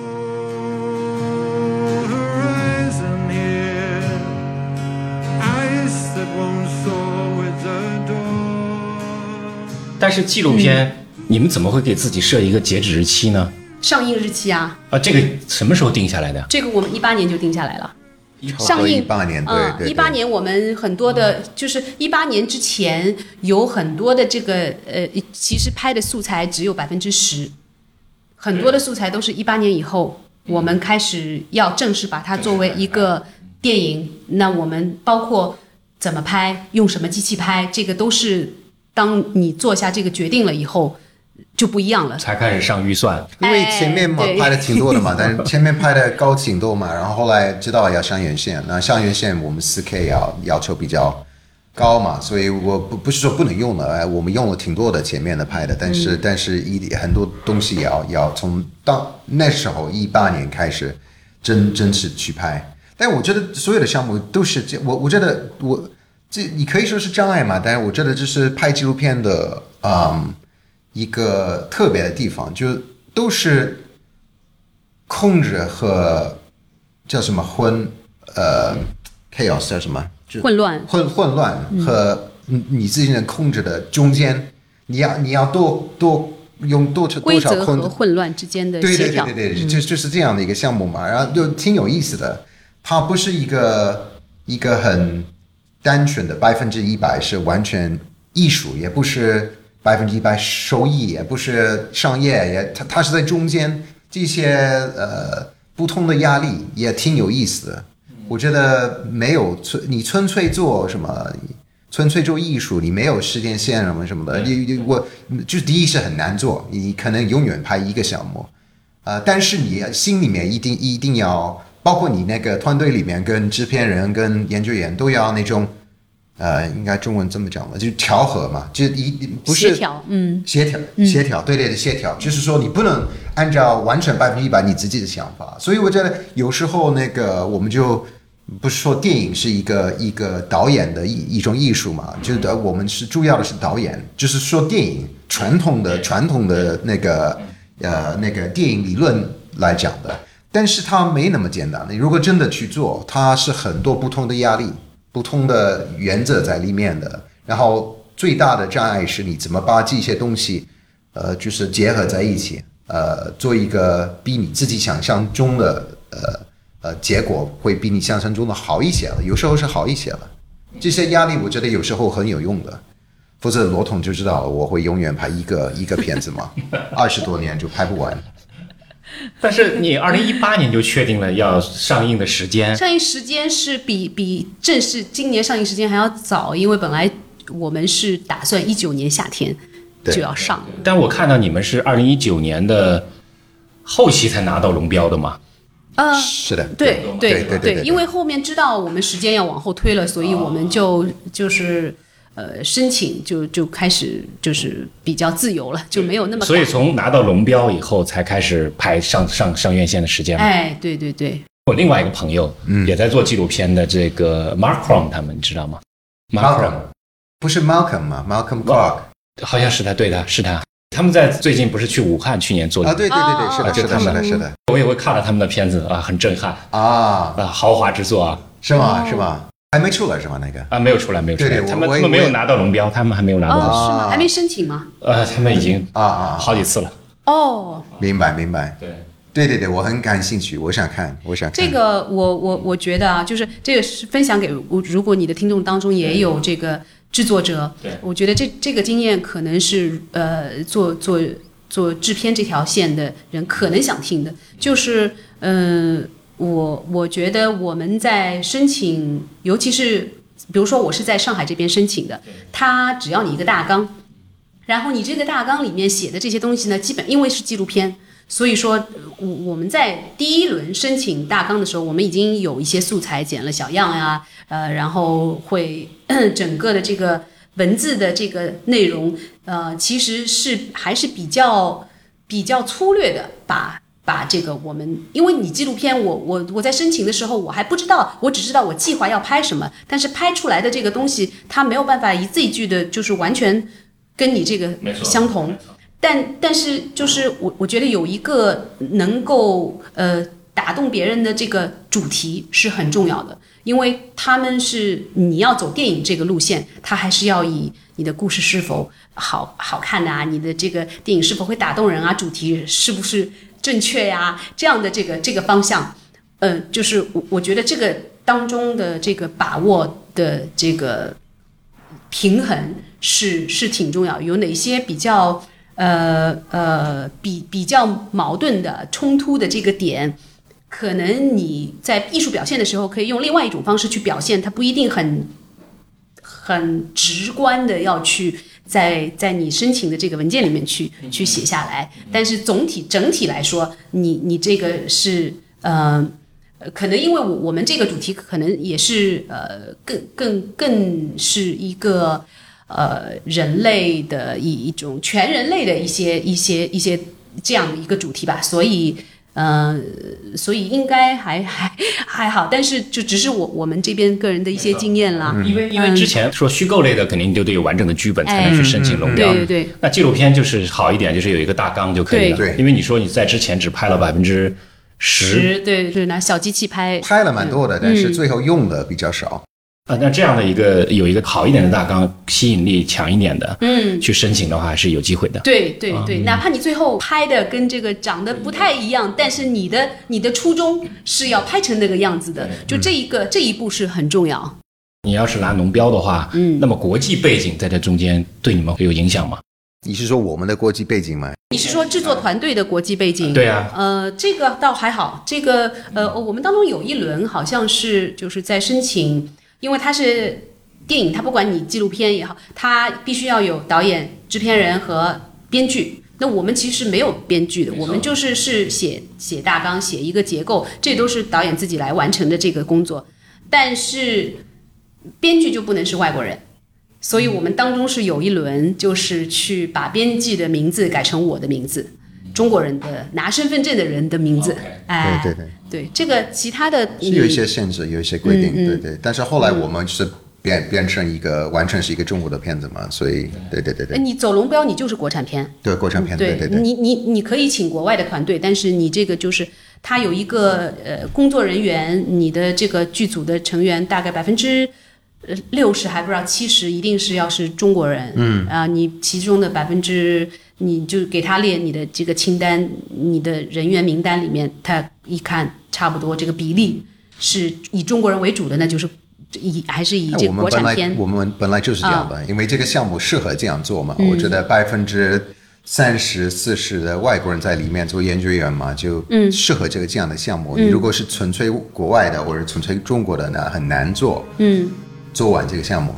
但是纪录片。你们怎么会给自己设一个截止日期呢？上映日期啊！啊，这个什么时候定下来的？这个我们一八年就定下来了。上映一八年，对对。一八年我们很多的，就是一八年之前有很多的这个呃，其实拍的素材只有百分之十，很多的素材都是一八年以后，我们开始要正式把它作为一个电影。那我们包括怎么拍，用什么机器拍，这个都是当你做下这个决定了以后。就不一样了，才开始上预算，因为前面嘛拍的挺多的嘛，但是前面拍的高挺多嘛，然后后来知道要上院线，那上院线我们四 K 要要求比较高嘛，所以我不不是说不能用的，哎，我们用了挺多的前面的拍的，但是但是一很多东西也要要从到那时候一八年开始真真是去拍，但我觉得所有的项目都是这，我我觉得我这你可以说是障碍嘛，但是我觉得这是拍纪录片的，嗯。一个特别的地方，就都是控制和叫什么混呃 chaos 叫什么？混乱。混混乱和你自己能控制的中间，你要你要多多用多少多少和混乱之间的对对对对对，就就是这样的一个项目嘛，然后就挺有意思的。它不是一个一个很单纯的百分之一百是完全艺术，也不是。百分之一百收益也不是商业，也它它是在中间，这些呃不同的压力也挺有意思的。我觉得没有纯你纯粹做什么，纯粹做艺术，你没有时间线什么什么的，你你我就第一是很难做，你可能永远拍一个项目，呃，但是你心里面一定一定要包括你那个团队里面跟制片人跟研究员都要那种，呃，应该中文这么讲吧，就是调和嘛，就一不是协调，嗯，协调，协调，对对的，协调，就是说你不能按照完全百分之一百你自己的想法，所以我觉得有时候那个我们就不是说电影是一个一个导演的一一种艺术嘛，就是我们是主要的是导演，就是说电影传统的传统的那个呃那个电影理论来讲的，但是它没那么简单。你如果真的去做，它是很多不同的压力、不同的原则在里面的。然后最大的障碍是你怎么把这些东西，呃，就是结合在一起，呃，做一个比你自己想象中的呃呃结果会比你想象中的好一些了，有时候是好一些了。这些压力我觉得有时候很有用的。否则罗统就知道，我会永远拍一个一个片子嘛，二十多年就拍不完。但是你二零一八年就确定了要上映的时间，上映时间是比比正式今年上映时间还要早，因为本来我们是打算一九年夏天就要上。但我看到你们是二零一九年的后期才拿到龙标的嘛？嗯，是的，对对对对对因为后面知道我们时间要往后推了，所以我们就就是呃申请就就开始就是比较自由了，就没有那么所以从拿到龙标以后才开始排上上上院线的时间嘛。哎，对对对，我另外一个朋友也在做纪录片的这个 Mark Crom，他们你知道吗？Marcram 不是 Malcolm 吗？Malcolm Clark 好像是他，对的，是他。他们在最近不是去武汉，去年做的？啊，对对对对，是的，是的，是的，是的。我也会看了他们的片子啊，很震撼。啊，啊，豪华之作啊。是吗？是吗？还没出来是吗？那个？啊，没有出来，没有出来，对对他们他们没有拿到龙标，他们还没有拿到，哦，是吗？还没申请吗？呃，他们已经啊啊，好几次了。哦，明白明白，对，对对对，我很感兴趣，我想看，我想看。这个我我我觉得啊，就是这个是分享给如如果你的听众当中也有这个制作者，对。我觉得这这个经验可能是呃做做做制片这条线的人可能想听的，就是嗯、呃我我觉得我们在申请，尤其是比如说我是在上海这边申请的，他只要你一个大纲，然后你这个大纲里面写的这些东西呢，基本因为是纪录片，所以说我我们在第一轮申请大纲的时候，我们已经有一些素材剪了小样呀，呃，然后会整个的这个文字的这个内容，呃，其实是还是比较比较粗略的把。把这个我们，因为你纪录片，我我我在申请的时候，我还不知道，我只知道我计划要拍什么，但是拍出来的这个东西，它没有办法一字一句的，就是完全跟你这个相同。但但是就是我我觉得有一个能够呃打动别人的这个主题是很重要的，因为他们是你要走电影这个路线，他还是要以你的故事是否好好看呐、你的这个电影是否会打动人啊，主题是不是正确呀、这样的这个这个方向，呃，就是我我觉得这个当中的这个把握的这个平衡是是挺重要，有哪些比较呃呃比比较矛盾的冲突的这个点，可能你在艺术表现的时候可以用另外一种方式去表现，它不一定很很直观的要去在在你申请的这个文件里面去去写下来，但是总体整体来说，你你这个是呃。呃可能因为我我们这个主题可能也是呃更更更是一个呃人类的一一种全人类的一些一些一些这样的一个主题吧，所以呃所以应该还 还还好，但是就只是我我们这边个人的一些经验啦。因为因为之前说虚构类的，肯定就得有完整的剧本才能去申请龙标。对对对，那纪录片就是好一点，就是有一个大纲就可以了。对。对因为你说你在之前只拍了百分之十。对对是拿小机器拍，拍了蛮多的，但是最后用的比较少。啊，那这样的一个有一个好一点的大纲，吸引力强一点的，嗯，去申请的话是有机会的。对对对，哪怕你最后拍的跟这个长得不太一样，但是你的你的初衷是要拍成那个样子的，就这一个这一步是很重要。你要是拿农标的话，嗯那么国际背景在这中间对你们会有影响吗？你是说我们的国际背景吗？你是说制作团队的国际背景？对啊，呃，这个倒还好，这个呃，我们当中有一轮好像是就是在申请，因为它是电影，它不管你纪录片也好，它必须要有导演、制片人和编剧，那我们其实没有编剧的，我们就是是写写大纲、写一个结构，这都是导演自己来完成的这个工作。但是编剧就不能是外国人，所以我们当中是有一轮就是去把编剧的名字改成我的名字，中国人的拿身份证的人的名字。哎，对对对，对这个其他的是有一些限制，有一些规定，对对。但是后来我们是变变成一个完全是一个中国的片子嘛，所以对。对对对，你走龙标，你就是国产片。对国产片，对。对对。你你你可以请国外的团队，但是你这个就是他有一个呃工作人员，你的这个剧组的成员大概百分之呃六十还不知道七十，一定是要是中国人。嗯。啊，你其中的百分之你就给他列你的这个清单，你的人员名单里面，他一看差不多这个比例是以中国人为主的，那就是以还是以这个那我们本来我们本来就是这样的，因为这个项目适合这样做嘛。我觉得百分之三十四十的外国人在里面做研究员嘛，就嗯适合这个这样的项目。你如果是纯粹国外的或者纯粹中国的呢，很难做。嗯，做完这个项目。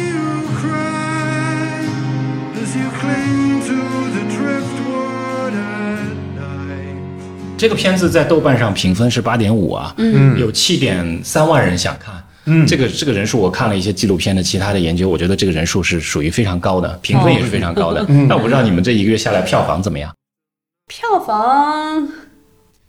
you cry as you cling to the driftwood at night. 这个片子在豆瓣上评分是八点五啊，嗯，有七点三万人想看。嗯，这个这个人数，我看了一些纪录片的其他的研究，我觉得这个人数是属于非常高的，评分也是非常高的。那我不知道你们这一个月下来票房怎么样？票房。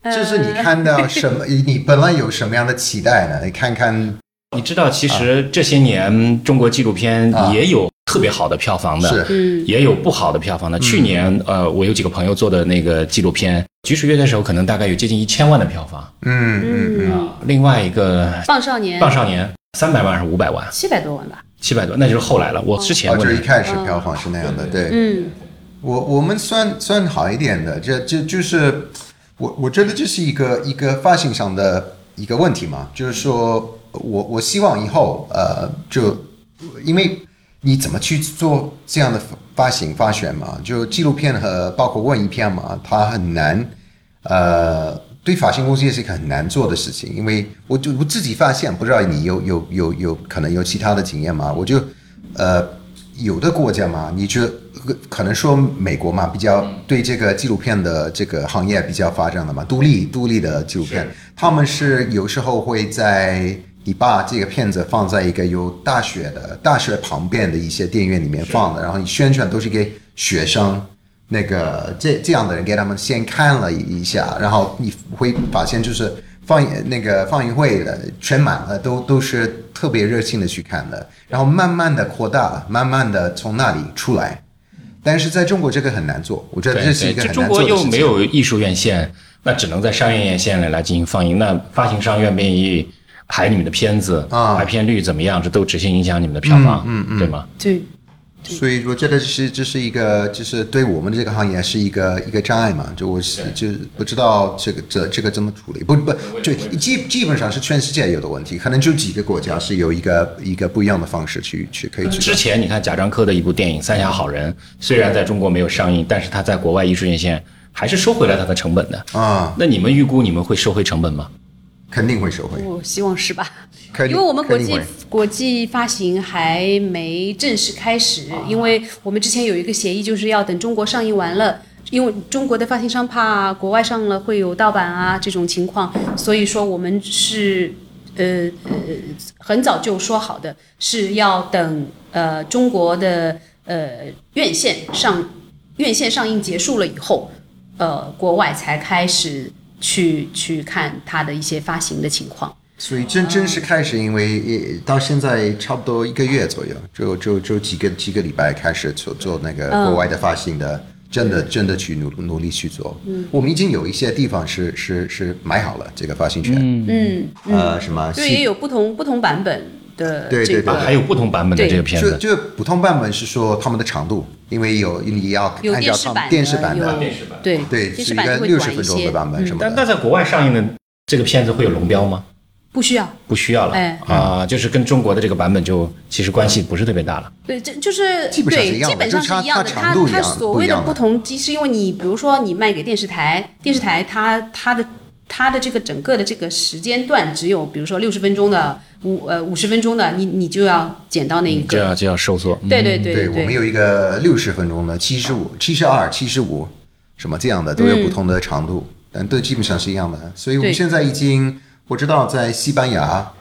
呃就是你看到什么，你本来有什么样的期待呢？你看看，你知道，其实这些年中国纪录片啊也有特别好的票房的，也有不好的票房的。去年，呃，我有几个朋友做的那个纪录片，举水月的时候，可能大概有接近一千万的票房嗯嗯嗯，啊。另外一个棒少年《棒少年》三百万还是五百万？七百多万吧。七百多，那就是后来了。我之前哦，问的，就一开始票房是那样的，对。嗯我我们算算好一点的，这这就是我我觉得这是一个一个发行上的一个问题嘛，就是说我我希望以后呃就因为你怎么去做这样的发行发选嘛，就纪录片和包括文艺片嘛，它很难呃。对发行公司也是一个很难做的事情，因为我就我自己发现，不知道你有有有有可能有其他的经验吗？我就呃有的国家嘛，你觉得呃可能说美国嘛，比较对这个纪录片的这个行业比较发展的嘛，独立独立的纪录片，他们是有时候会在你把这个片子放在一个有大学的大学旁边的一些电影院里面放的，然后你宣传都是给学生。那个这这样的人给他们先看了一下，然后你会发现就是放映那个放映会的全满了，都都是特别热心的去看的，然后慢慢的扩大，慢慢的从那里出来。但是在中国这个很难做，我觉得这是一个对，很中国又难做的事情。没有艺术院线，那只能在商业院线来来进行放映。那发行商愿不愿意排你们的片子啊排片率怎么样？这都直接影响你们的票房，嗯嗯，对吗？对，所以说，这个是这是一个，就是对我们的这个行业是一个一个障碍嘛。就我是就不知道这个这这个怎么处理，不不，就基基本上是全世界有的问题，可能就几个国家是有一个一个不一样的方式去去可以去之前你看贾樟柯的一部电影《三峡好人》，虽然在中国没有上映，但是他在国外艺术院线还是收回了他的成本的。啊，那你们预估你们会收回成本吗？肯定会收回，我希望是吧？因为我们国际国际发行还没正式开始，因为我们之前有一个协议，就是要等中国上映完了。因为中国的发行商怕国外上了会有盗版啊这种情况，所以说我们是呃呃很早就说好的，是要等呃中国的呃院线上院线上映结束了以后，呃国外才开始去去看它的一些发行的情况。所以正正式开始，因为也到现在差不多一个月左右，就就就几个几个礼拜开始做做那个嗯国外的发行的，真的真的去努努力去做。我们已经有一些地方是是是买好了这个发行权，嗯，呃，什么对，也有不同不同版本的对对这个啊，还有不同版本的对这个片子，就就普通版本是说他们的长度，因为有你要有按照他们电视版电视版的，电视版对对，电视版会是一个六十短一分钟的些，版本什么的。但但在国外上映的这个片子会有龙标吗？不需要。不需要了，哎啊，就是跟中国的这个版本就其实关系不是特别大了。对，这就是基本上是一对，样的基本上是一样的。它长度一样它所谓的不同，即是因为你比如说你卖给电视台，电视台它它的它的这个整个的这个时间段只有，比如说六十分钟的五呃五十分钟的，你你就要减到那一个。就要就要收缩。嗯对对对对，我们有一个六十分钟的、七十五、七十二、七十五，什么这样的都有不同的长度，但都基本上是一样的。所以我们现在已经，我知道在西班牙、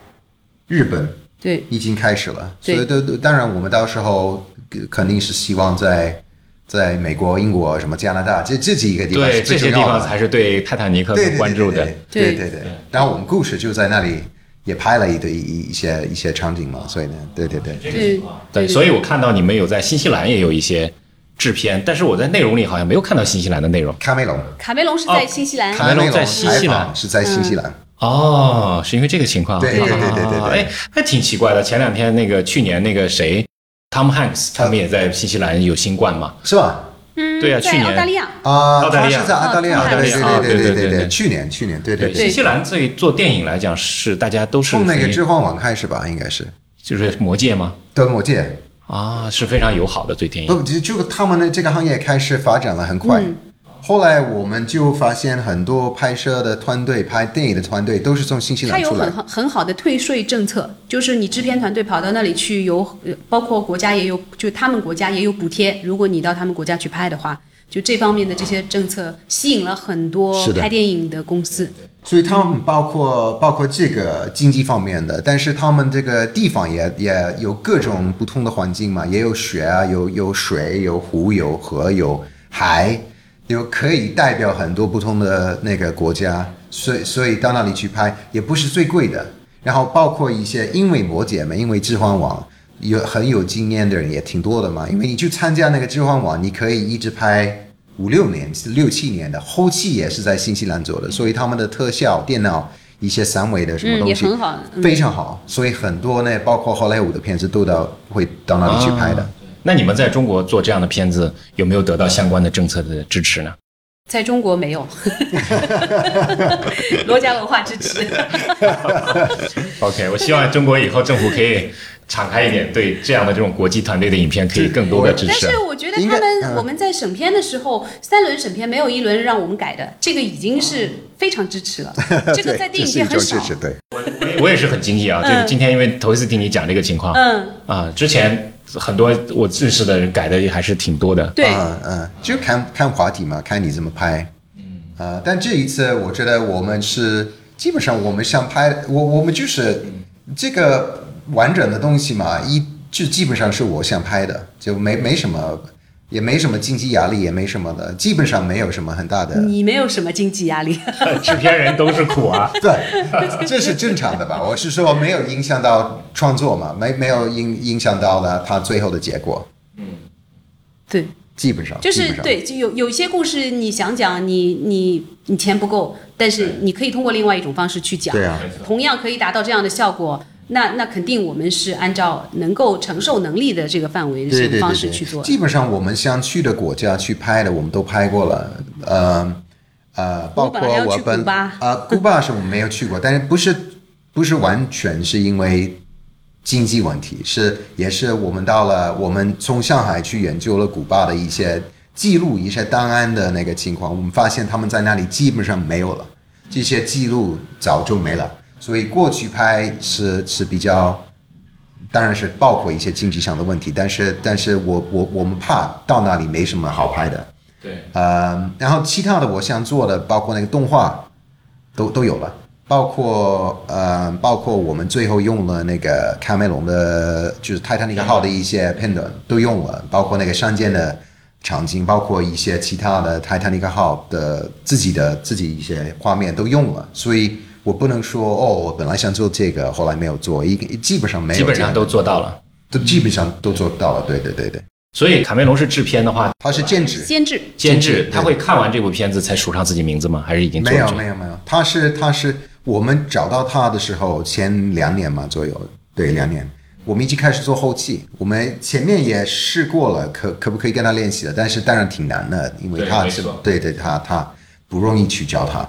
日本对已经开始了，所以都都当然我们到时候呃肯定是希望在在美国、英国、什么加拿大这这几个地方对是最这些地方才是对泰坦尼克很关注的。对对对对对。然后我们故事就在那里也拍了一堆一一些一些场景嘛，所以呢，对对对。对对，所以我看到你们有在新西兰也有一些制片，但是我在内容里好像没有看到新西兰的内容。卡梅隆，卡梅隆是在新西兰，卡梅隆在新西兰是在新西兰。哦，是因为这个情况。对对对对对对哎，还挺奇怪的。前两天那个去年那个谁，Tom Hanks 他们也在新西兰有新冠嘛？是吧？嗯，对啊去年澳大利亚，啊，澳大利亚他是在澳大利亚，哦对对对对对去年去年，对对对，新西兰对做电影来讲是大家都是从那个非知黄网开始吧，应该是就是魔戒吗？对魔戒，啊，是非常友好的对电影。不就就他们的这个行业开始发展了很快。后来我们就发现很多拍摄的团队、拍电影的团队都是从新西兰出来它有很。很好的退税政策，就是你制片团队跑到那里去有，呃包括国家也有，就他们国家也有补贴。如果你到他们国家去拍的话，就这方面的这些政策吸引了很多拍电影的公司。所以他们包括包括这个经济方面的，但是他们这个地方也也有各种不同的环境嘛，也有雪啊，有有水，有湖，有河，有海，有可以代表很多不同的那个国家，所以所以到那里去拍也不是最贵的。然后包括一些因为摩羯嘛，因为置换网有很有经验的人也挺多的嘛，因为你去参加那个置换网，你可以一直拍五六年、六七年的，后期也是在新西兰做的，所以他们的特效、电脑一些三维的什么嗯东西、也很好嗯非常好，所以很多呢，包括好莱坞的片子都到会到那里去拍的。啊那你们在中国做这样的片子，有没有得到相关的政策的支持呢？在中国没有，罗家文化支持。OK，我希望中国以后政府可以敞开一点，对这样的这种国际团队的影片可以更多的支持。但是我觉得他们嗯我们在审片的时候，三轮审片没有一轮让我们改的，这个已经是非常支持了。这个在电影界很少对。我也是很惊异啊，就是今天因为头一次听你讲这个情况，嗯，啊，之前很多我认识的人改的还是挺多的。对，嗯嗯，就看看话题嘛，看你怎么拍。嗯，呃，但这一次我觉得我们是基本上我们想拍，我我们就是这个完整的东西嘛，一就基本上是我想拍的，就没没什么，也没什么经济压力，也没什么的，基本上没有什么很大的。你没有什么经济压力。制片人都是苦啊。对，这是正常的吧？我是说没有影响到创作嘛，没没有影影响到了他最后的结果，嗯对，基本上就是上对，就有有些故事你想讲，你你你钱不够，但是你可以通过另外一种方式去讲，对啊，同样可以达到这样的效果。那那肯定我们是按照能够承受能力的这个范围的方式对去做的。基本上我们想去的国家去拍的，我们都拍过了。呃呃，包括我本古巴呃，古巴是我们没有去过，但是不是不是完全是因为经济问题，是也是我们到了，我们从上海去研究了古巴的一些记录、一些档案的那个情况，我们发现他们在那里基本上没有了，这些记录早就没了，所以过去拍是是比较。当然是包括一些经济上的问题，但是但是我我我们怕到那里没什么好拍的，对，呃，然后其他的我想做的，包括那个动画，都都有了，包括呃，包括我们最后用了那个卡梅隆的，就是泰坦尼克号的一些片段都用了，包括那个山间的场景，包括一些其他的泰坦尼克号的自己的自己一些画面都用了，所以我不能说哦，我本来想做这个，后来没有做，一基本上没有基本上都做到了。都基本上都做到了，对对对对，所以卡梅隆是制片的话，他是监制。监制监制他会看完这部片子才署上自己名字吗？还是已经没？有没有没有，他是他是我们找到他的时候前两年嘛左右，对两年，我们已经开始做后期，我们前面也试过了，可可不可以跟他练习了？但是当然挺难的，因为他对对他他不容易去教他。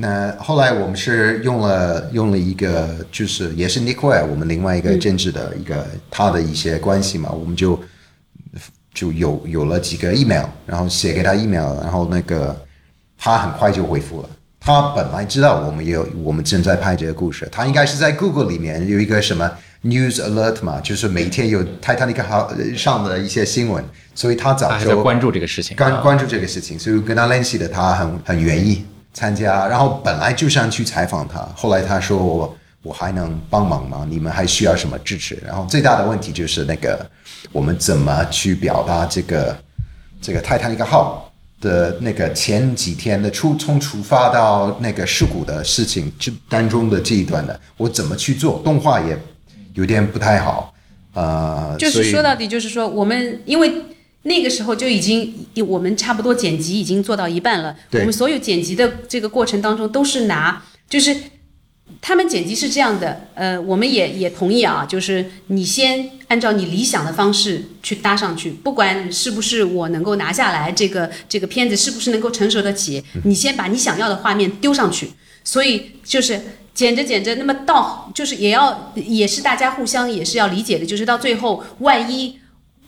那后来我们是用了用了一个，就是也是 Nick Ware，我们另外一个监制的一个、他的一些关系嘛，我们就就有有了几个 email，然后写给他 email，然后那个他很快就回复了，他本来知道我们有我们正在拍这个故事，他应该是在 Google 里面有一个什么 News Alert 嘛，就是每天有泰坦尼克号上的一些新闻，所以他早就他关注这个事情。关关注这个事情，所以跟他联系的他很很愿意参加，然后本来就想去采访他，后来他说我我还能帮忙吗？你们还需要什么支持？然后最大的问题就是那个我们怎么去表达这个这个泰坦尼克号的那个前几天的出从出发到那个事故的事情这当中的这一段的，我怎么去做？动画也有点不太好，呃，就是说到底，就是说我们因为那个时候就已经，我们差不多剪辑已经做到一半了。我们所有剪辑的这个过程当中，都是拿就是他们剪辑是这样的，呃，我们也也同意啊，就是你先按照你理想的方式去搭上去，不管是不是我能够拿下来这个这个片子是不是能够成熟得起，你先把你想要的画面丢上去。所以就是剪着剪着，那么到就是也要也是大家互相也是要理解的，就是到最后万一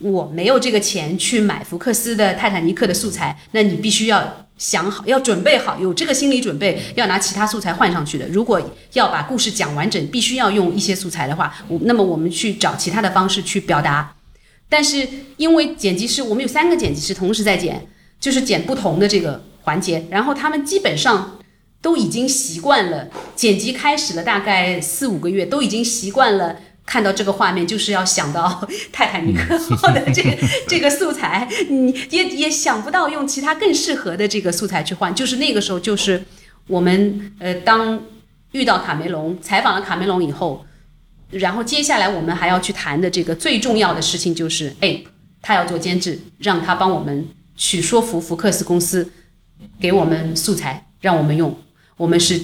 我没有这个钱去买福克斯的泰坦尼克的素材，那你必须要想好，要准备好，有这个心理准备，要拿其他素材换上去的。如果要把故事讲完整，必须要用一些素材的话，我那么我们去找其他的方式去表达。但是因为剪辑师，我们有三个剪辑师同时在剪，就是剪不同的这个环节，然后他们基本上都已经习惯了，剪辑开始了大概四五个月，都已经习惯了。看到这个画面，就是要想到 泰坦尼克号的这个 这个素材，你也也想不到用其他更适合的这个素材去换。就是那个时候，就是我们呃，当遇到卡梅隆，采访了卡梅隆以后，然后接下来我们还要去谈的这个最重要的事情就是，哎，他要做监制，让他帮我们去说服福克斯公司给我们素材，让我们用。我们是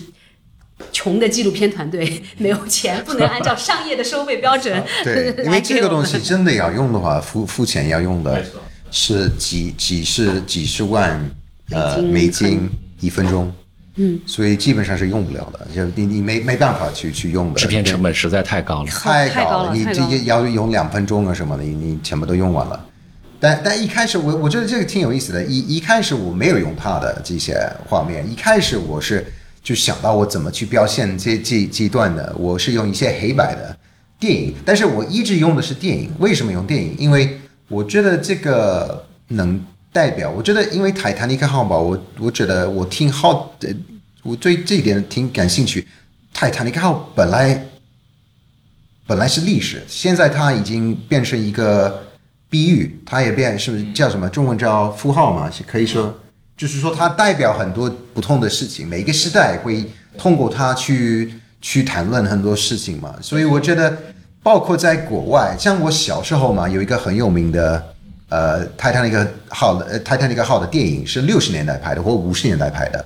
穷的纪录片团队，没有钱，不能按照商业的收费标准对，因为这个东西真的要用的话，付付钱要用的是几几十几十万呃美美金金一分钟，嗯，所以基本上是用不了的，就你你没没办法去去用的，制片成本实在太高了。太太高了，你这要用两分钟啊什么的，你你全部都用完了。但但一开始我我觉得这个挺有意思的，一一开始我没有用它的这些画面，一开始我是就想到我怎么去表现这这这段的，我是用一些黑白的电影，但是我一直用的是电影，为什么用电影？因为我觉得这个能代表，我觉得因为泰坦尼克号吧，我我觉得我挺好，呃，我对这一点挺感兴趣。泰坦尼克号本来本来是历史，现在它已经变成一个比喻，它也变是不是叫什么？中文叫符号嘛？是可以说，就是说它代表很多不同的事情，每一个时代会通过它去去谈论很多事情嘛。所以我觉得，包括在国外，像我小时候嘛，有一个很有名的呃泰坦尼克号的呃泰坦尼克号的电影是六十年代拍的或五十年代拍的。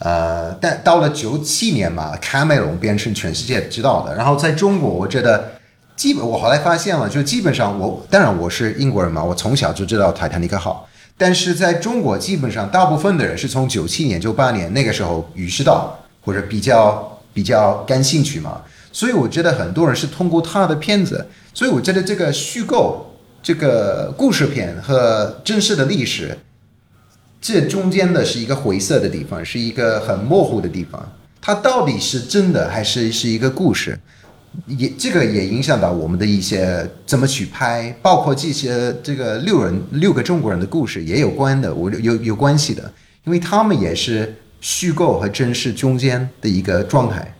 呃，但到了九七年嘛，卡梅隆变成全世界知道的。然后在中国，我觉得基本我后来发现了，就基本上我当然我是英国人嘛，我从小就知道泰坦尼克号。但是在中国，基本上大部分的人是从九七年、九八年那个时候意识到或者比较比较感兴趣嘛，所以我觉得很多人是通过他的片子，所以我觉得这个虚构这个故事片和真实的历史。这中间的是一个灰色的地方，是一个很模糊的地方。它到底是真的还是是一个故事？也这个也影响到我们的一些怎么去拍，包括这些这个六人六个中国人的故事也有关的，我有有关系的，因为他们也是虚构和真实中间的一个状态。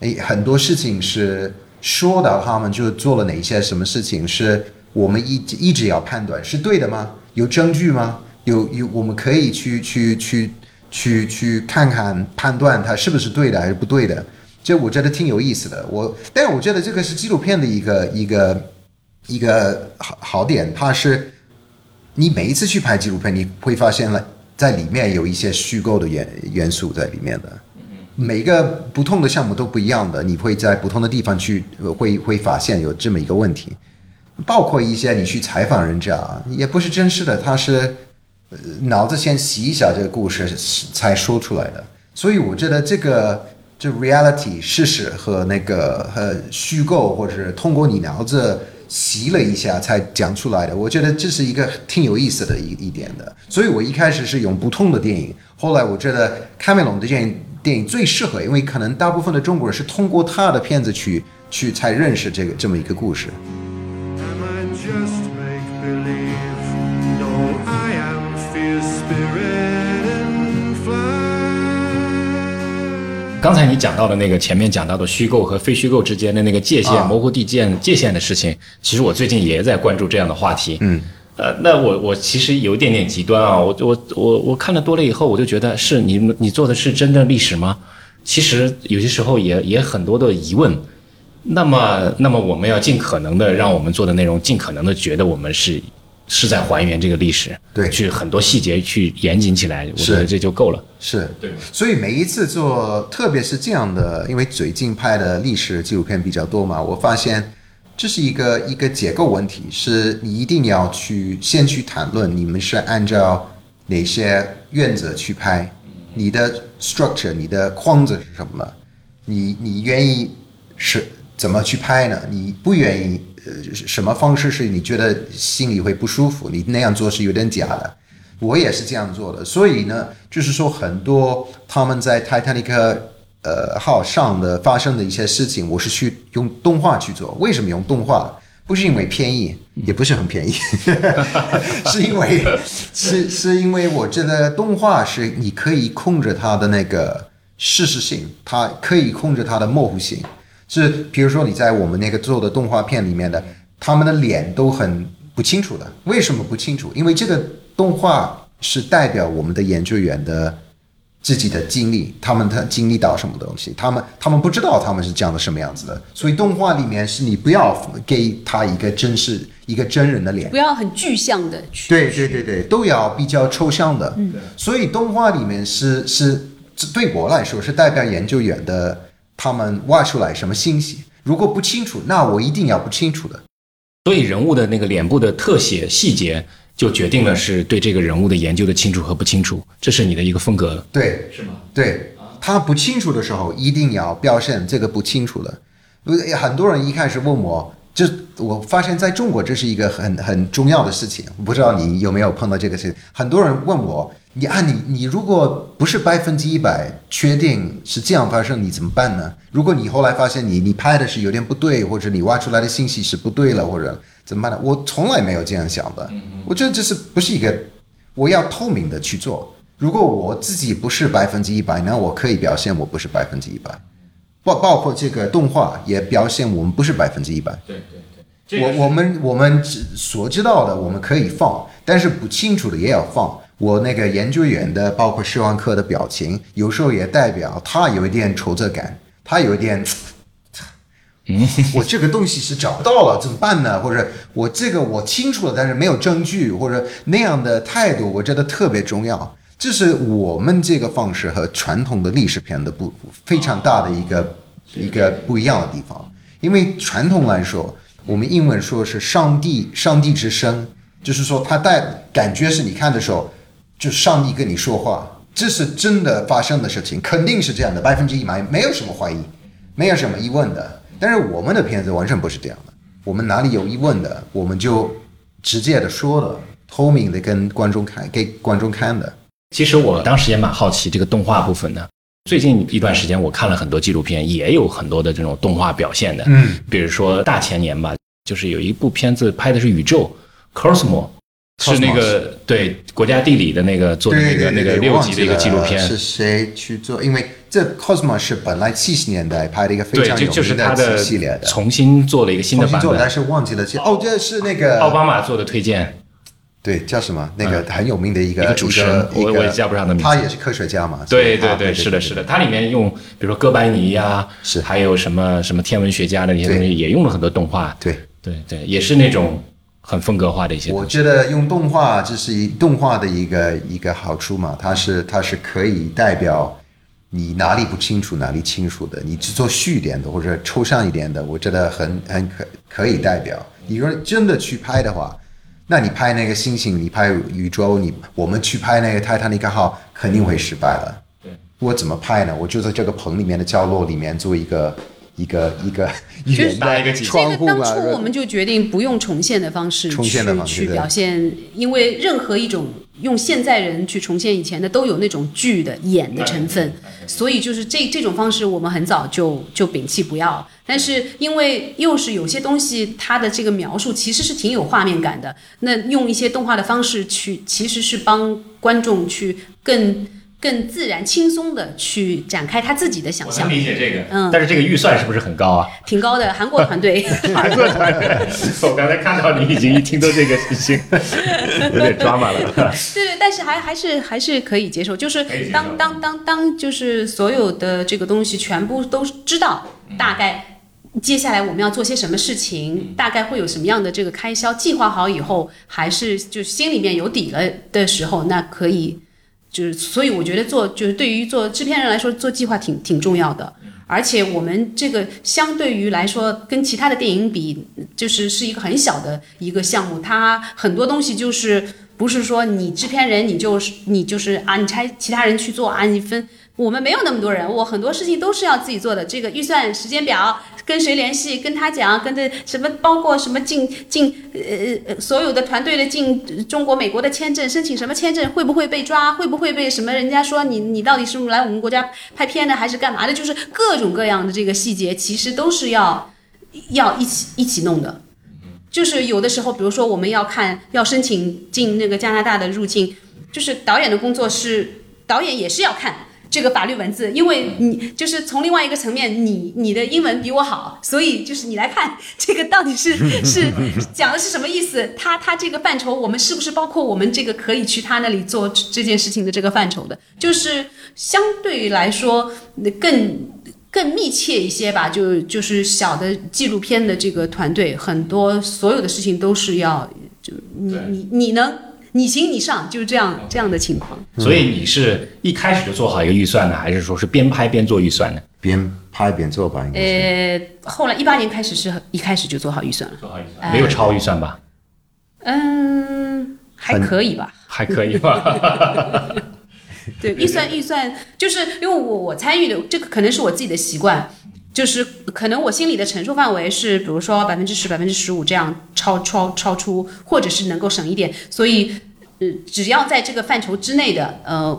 哎，很多事情是说到他们就做了哪些什么事情，是我们一一直要判断是对的吗？有证据吗？有有，我们可以去去去去去看看判断它是不是对的还是不对的。这我觉得挺有意思的。我，但是我觉得这个是纪录片的一个一个一个好好点，它是你每一次去拍纪录片，你会发现了在里面有一些虚构的元元素在里面的。每个不同的项目都不一样的，你会在不同的地方去会会发现有这么一个问题，包括一些你去采访人家，也不是真实的，他是脑子先洗一下这个故事才说出来的，所以我觉得这个就 reality 事实和那个呃虚构，或者是通过你脑子洗了一下才讲出来的，我觉得这是一个挺有意思的一一点的。所以我一开始是用不同的电影，后来我觉得卡梅隆的电影电影最适合，因为可能大部分的中国人是通过他的片子去去才认识这个这么一个故事。刚才你讲到的那个前面讲到的虚构和非虚构之间的那个界限、啊模糊地界界限的事情，其实我最近也在关注这样的话题。嗯，呃，那我我其实有一点点极端啊，我我我我看了多了以后，我就觉得是你你做的是真正历史吗？其实有些时候也也很多的疑问。那么，那么我们要尽可能的让我们做的内容，尽可能的觉得我们是是在还原这个历史，对去很多细节去严谨起来，我觉得这就够了。是对，所以每一次做，特别是这样的，因为最近拍的历史纪录片比较多嘛，我发现这是一个一个结构问题，是你一定要去先去谈论你们是按照哪些原则去拍，你的 structure，你的框子是什么？你你愿意是怎么去拍呢？你不愿意，呃，什么方式是你觉得心里会不舒服？你那样做是有点假的。我也是这样做的，所以呢，就是说很多他们在泰坦尼克呃号上的发生的一些事情，我是去用动画去做。为什么用动画？不是因为便宜，也不是很便宜，是因为是是因为我觉得动画是你可以控制它的那个事实性，它可以控制它的模糊性。是比如说你在我们那个做的动画片里面的，他们的脸都很不清楚的。为什么不清楚？因为这个动画是代表我们的研究员的自己的经历，他们他经历到什么东西，他们他们不知道他们是这样的什么样子的。所以动画里面是你不要给他一个真实一个真人的脸不。要很具象的去。对对对对，都要比较抽象的。嗯，所以动画里面是是对我来说是代表研究员的，他们挖出来什么信息，如果不清楚，那我一定要不清楚的。所以人物的那个脸部的特写细节，就决定了是对这个人物的研究的清楚和不清楚，这是你的一个风格，对，是吗？对，他不清楚的时候，一定要表现这个不清楚的。呃很多人一开始问我，这我发现在中国这是一个很很重要的事情，不知道你有没有碰到这个事情？很多人问我，你按，你你如果不是百分之一百确定是这样发生，你怎么办呢？如果你后来发现你你拍的是有点不对，或者你挖出来的信息是不对了，或者怎么办呢？我从来没有这样想的，我觉得这是不是一个我要透明的去做。如果我自己不是百分之一百，那我可以表现我不是百分之一百，包包括这个动画也表现我们不是百分之一百。对对对，我我们我们只所知道的我们可以放，但是不清楚的也要放。我那个研究员的，包括施万科的表情，有时候也代表他有一点挫折感，他有一点，我这个东西是找不到了，怎么办呢？或者我这个我清楚了，但是没有证据，或者那样的态度，我觉得特别重要。这是我们这个方式和传统的历史片的不非常大的一个一个不一样的地方。因为传统来说，我们英文说是上帝上帝之声，就是说他带感觉是你看的时候，就上帝跟你说话，这是真的发生的事情，肯定是这样的，百分之一百没有什么怀疑，没有什么疑问的。但是我们的片子完全不是这样的，我们哪里有疑问的，我们就直接的说了，透明的跟观众看，给观众看的。其实我当时也蛮好奇这个动画部分的。最近一段时间，我看了很多纪录片，也有很多的这种动画表现的。嗯，比如说大前年吧，就是有一部片子拍的是宇宙 Cosmo，是那个对国家地理的那个做的那个那个六集的一个纪录片。是谁去做？因为这 Cosmo 是本来七十年代拍的一个非，常有名他的系列的，重新做了一个新的版重新做的，但。是忘记了这哦，这是那个奥巴马做的推荐，对叫什么？那个很有名的一个一个主持人我我也叫不上他名字他也是科学家嘛？对对对，是的，是的，它里面用比如说哥白尼呀，是还有什么什么天文学家的那些东西，也用了很多动画。对。对对，也是那种很风格化的一些。我觉得用动画，这是一动画的一个一个好处嘛，它是它是可以代表你哪里不清楚哪里清楚的，你只做虚一点的或者抽象一点的，我觉得很很可可以代表。你说真的去拍的话，那你拍那个星星，你拍宇宙，你我们去拍那个泰坦尼克号肯定会失败了。对，我怎么拍呢？我就在这个棚里面的角落里面做一个一个一个 实圆的搭一个景这个当窗户啊，初我们就决定不用重现的方式重现的方式去去表现，因为任何一种用现在人去重现以前的，都有那种剧的演的成分，嗯所以就是这这种方式，我们很早就就摒弃不要。但是因为又是有些东西，它的这个描述其实是挺有画面感的，那用一些动画的方式去，其实是帮观众去更更自然、轻松的去展开他自己的想象，理解这个，嗯但是这个预算是不是很高啊？挺高的。韩国团队，韩国团队，我刚才看到你已经一听到这个已经 有点抓马了。对对，但是还还是还是可以接受，就是当当当当，就是所有的这个东西全部都知道大概。接下来我们要做些什么事情，大概会有什么样的这个开销，计划好以后，还是就心里面有底了的时候，那可以，就是所以我觉得做就是对于做制片人来说，做计划挺挺重要的。而且我们这个相对于来说，跟其他的电影比，就是是一个很小的一个项目，它很多东西就是不是说你制片人你就是你就是啊，你拆其他人去做啊，你分。我们没有那么多人，我很多事情都是要自己做的。这个预算、时间表，跟谁联系，跟他讲，跟这什么，包括什么进进呃呃所有的团队的进中国、美国的签证，申请什么签证，会不会被抓，会不会被什么人家说你你到底是不是来我们国家拍片的还是干嘛的？就是各种各样的这个细节，其实都是要要一起一起弄的。就是有的时候，比如说我们要看要申请进那个加拿大的入境，就是导演的工作是导演也是要看。这个法律文字，因为你就是从另外一个层面，你你的英文比我好，所以就是你来看这个到底是 是讲的是什么意思？他他这个范畴，我们是不是包括我们这个可以去他那里做这件事情的这个范畴的？就是相对于来说更更密切一些吧。就就是小的纪录片的这个团队，很多所有的事情都是要就你你你能你行你上，就是这样这样的情况。所以你是一开始就做好一个预算呢，还是说是边拍边做预算呢？边拍边做吧，应该是。呃，后来一八年开始是一开始就做好预算了。做好预算，没有超预算吧？嗯，还可以吧。还可以吧？对，预算预算就是因为我我参与的这个可能是我自己的习惯，就是可能我心里的承受范围是，比如说百分之十、百分之十五这样超超超出，或者是能够省一点，所以呃，只要在这个范畴之内的，呃，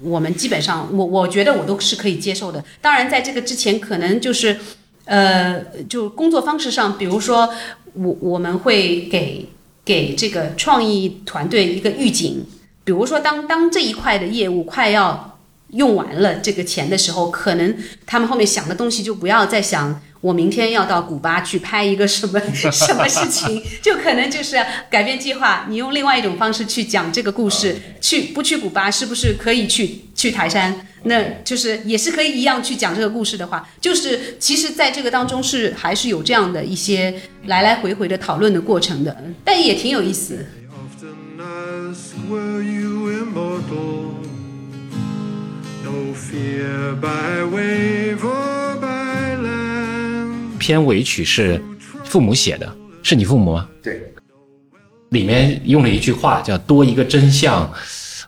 我们基本上我我觉得我都是可以接受的。当然，在这个之前，可能就是呃，就工作方式上，比如说我我们会给给这个创意团队一个预警。比如说当，当这一块的业务快要用完了这个钱的时候，可能他们后面想的东西就不要再想我明天要到古巴去拍一个什么 什么事情，就可能就是改变计划，你用另外一种方式去讲这个故事。去不去古巴，是不是可以去去台山？那就是也是可以一样去讲这个故事的话，就是其实在这个当中是还是有这样的一些来来回回的讨论的过程的，但也挺有意思。片尾曲是父母写的，是你父母吗？对，里面用了一句话叫“多一个真相”，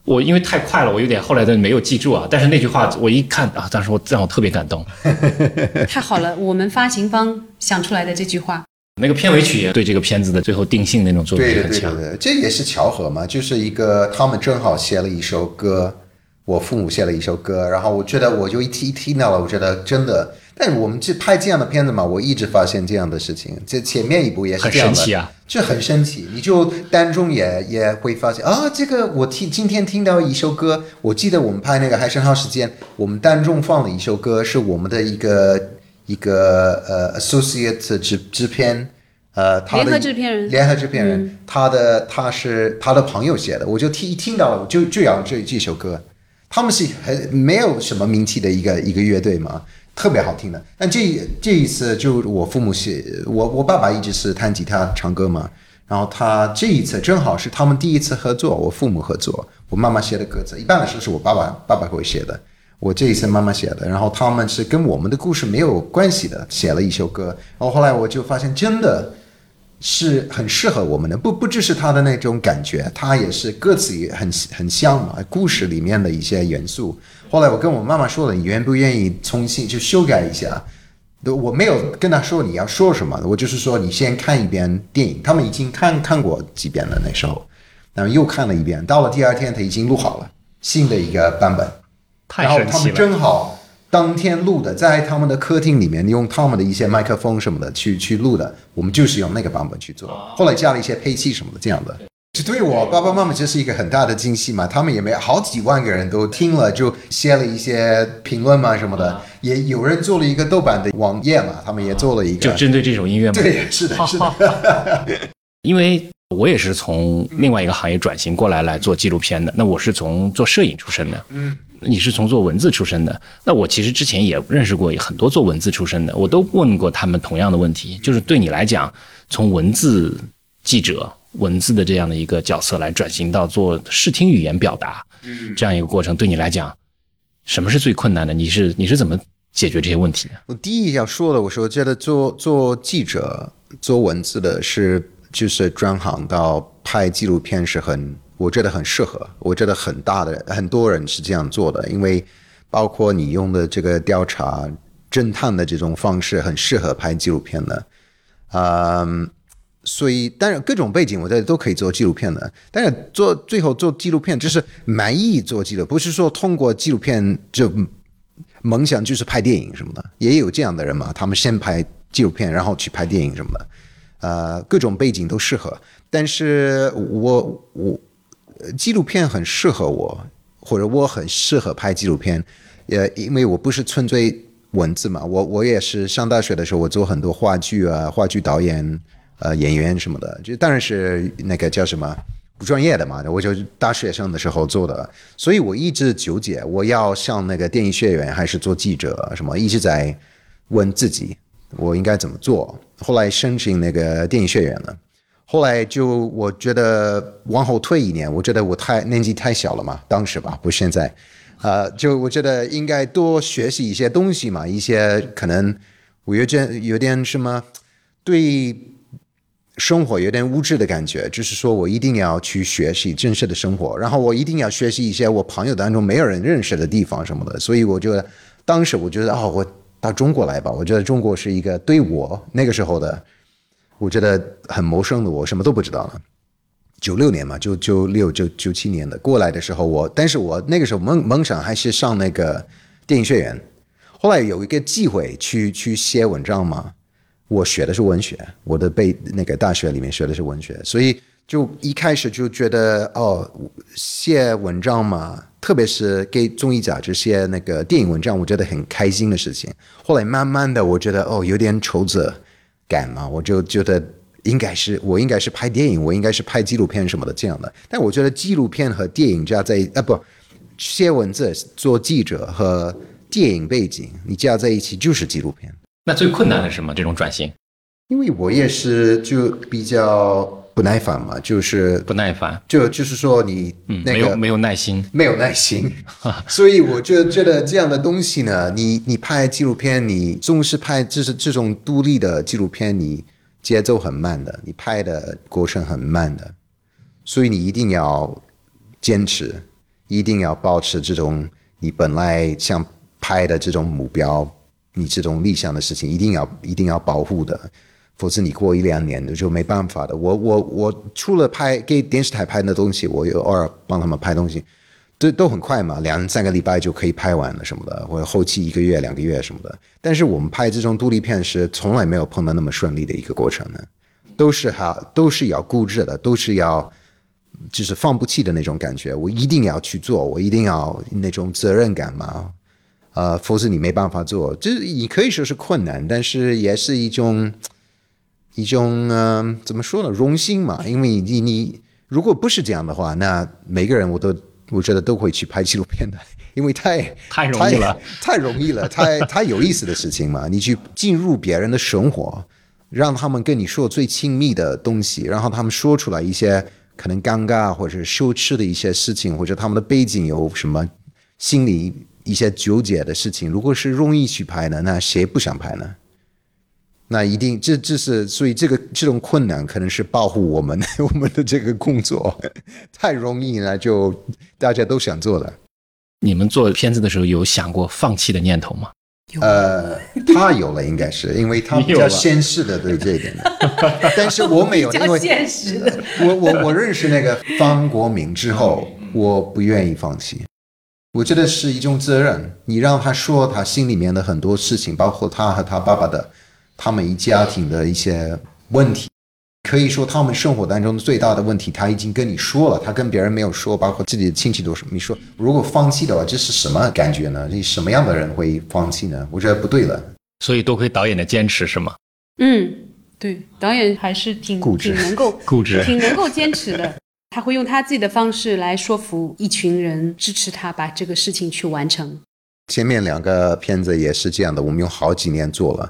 我因为太快了，我有点后来的没有记住啊。但是那句话我一看啊，当时我让我特别感动。太好了，我们发行方想出来的这句话，那个片尾曲也对这个片子的最后定性那种作用很强。对对对的，这也是巧合嘛，就是一个他们正好写了一首歌，我父母写了一首歌，然后我觉得我就一听一听到了，我觉得真的。但我们去拍这样的片子嘛，我一直发现这样的事情，这前面一部也是很这样的，神奇啊，就很神奇。你就当中也也会发现啊，这个我听今天听到一首歌，我记得我们拍那个《海参号时间》，我们当中放了一首歌是我们的一个一个呃 associate 制制片。呃，他的联合制片人联合制片人，他的他是他的朋友写的，我就听一听到了，我就就要这这首歌，他们是很没有什么名气的一个一个乐队嘛，特别好听的。但这这一次就我父母是我我爸爸一直是弹吉他唱歌嘛，然后他这一次正好是他们第一次合作，我父母合作，我妈妈写的歌词，一般来说是我爸爸爸爸会写的。我这一次妈妈写的，然后他们是跟我们的故事没有关系的，写了一首歌，然后后来我就发现真的是很适合我们的，不不只是他的那种感觉，他也是歌词也很很像嘛，故事里面的一些元素。后来我跟我妈妈说了，你愿不愿意重新就修改一下？我没有跟他说你要说什么，我就是说你先看一遍电影，他们已经看看过几遍了那时候。然后又看了一遍。到了第二天，他已经录好了新的一个版本，太然后他们神奇了。正好当天录的，在他们的客厅里面用他们的一些麦克风什么的去去录的，我们就是用那个版本去做，后来加了一些配器什么的，这样的。这对我爸爸妈妈这是一个很大的惊喜嘛，他们也没好几万个人都听了，就写了一些评论嘛什么的，也有人做了一个豆瓣的网页嘛，他们也做了一个，就针对这首音乐嘛？对，是的，是的，因为我也是从另外一个行业转型过来来做纪录片的。那我是从做摄影出身的，嗯，你是从做文字出身的。那我其实之前也认识过很多做文字出身的，我都问过他们同样的问题，就是对你来讲，从文字记者、文字的这样的一个角色来转型到做视听语言表达，这样一个过程，对你来讲，什么是最困难的？你是你是怎么解决这些问题的？我第一要说的，我说觉得做做记者、做文字的是就是转行到拍纪录片是很，我觉得很适合，我觉得很大的很多人是这样做的，因为包括你用的这个调查侦探的这种方式，很适合拍纪录片的，嗯。所以，当然各种背景，我觉得都可以做纪录片的。但是做最后做纪录片，就是满意做纪录，不是说通过纪录片就梦想就是拍电影什么的，也有这样的人嘛。他们先拍纪录片，然后去拍电影什么的，呃，各种背景都适合。但是我我纪录片很适合我，或者我很适合拍纪录片，呃，因为我不是纯粹文字嘛，我我也是上大学的时候，我做很多话剧啊，话剧导演。呃，演员什么的，就当然是那个叫什么不专业的嘛，我就大学生的时候做的，所以我一直纠结，我要上那个电影学院还是做记者什么，一直在问自己我应该怎么做。后来申请那个电影学院了，后来就我觉得往后退一年，我觉得我太年纪太小了嘛，当时吧，不现在，呃，就我觉得应该多学习一些东西嘛，一些可能我有点有点什么对。生活有点物质的感觉，就是说我一定要去学习真实的生活，然后我一定要学习一些我朋友当中没有人认识的地方什么的。所以我觉得，当时我觉得哦，我到中国来吧。我觉得中国是一个对我那个时候的，我觉得很陌生的，我什么都不知道了。九六年嘛，九九六九九七年的过来的时候，我但是我那个时候梦梦想还是上那个电影学院，后来有一个机会去去写文章嘛。我学的是文学，我的背那个大学里面学的是文学，所以就一开始就觉得哦，写文章嘛，特别是给综艺杂志写那个电影文章，我觉得很开心的事情。后来慢慢的，我觉得哦，有点愁责感嘛，我就觉得应该是我应该是拍电影，我应该是拍纪录片什么的这样的。但我觉得纪录片和电影加在啊不，写文字做记者和电影背景你加在一起就是纪录片。那最困难的是什么？这种转型因为我也是就比较不耐烦嘛，就是不耐烦，就就是说你嗯，那个没有没有耐心，没有耐心，所以我就觉得这样的东西呢，你你拍纪录片，你重视拍就是这种独立的纪录片，你节奏很慢的，你拍的过程很慢的，所以你一定要坚持，一定要保持这种你本来想拍的这种目标。你这种理想的事情一定要一定要保护的，否则你过一两年就没办法的。我我我除了拍给电视台拍的东西，我有偶尔帮他们拍东西，都都很快嘛，两三个礼拜就可以拍完了什么的，或者后期一个月两个月什么的。但是我们拍这种独立片是从来没有碰到那么顺利的一个过程的，都是哈都是要固执的，都是要就是放不弃的那种感觉。我一定要去做，我一定要那种责任感嘛。呃，否则你没办法做，就是你可以说是困难，但是也是一种一种呃，怎么说呢，荣幸嘛。因为你你如果不是这样的话，那每个人我都我觉得都会去拍纪录片的，因为太 太容易了，太容易了，太太有意思的事情嘛。你去进入别人的生活，让他们跟你说最亲密的东西，然后他们说出来一些可能尴尬或者羞耻的一些事情，或者他们的背景有什么心理。一些纠结的事情，如果是容易去拍的，那谁不想拍呢？那一定，这这是所以这个这种困难可能是保护我们 我们的这个工作 太容易了，就大家都想做了。你们做片子的时候有想过放弃的念头吗？呃，他有了，应该是因为他比较现实的对这一点的，但是我没有，因为现实的。我我我认识那个方国明之后，我不愿意放弃。我觉得是一种责任，你让他说他心里面的很多事情，包括他和他爸爸的他们一家庭的一些问题，可以说他们生活当中最大的问题，他已经跟你说了，他跟别人没有说，包括自己的亲戚都是。你说如果放弃的话，这是什么感觉呢？你什么样的人会放弃呢？我觉得不对了。所以多亏导演的坚持是吗？嗯，对，导演还是挺固执挺能够固执挺能够坚持的。他会用他自己的方式来说服一群人，支持他把这个事情去完成。前面两个片子也是这样的，我们用好几年做了，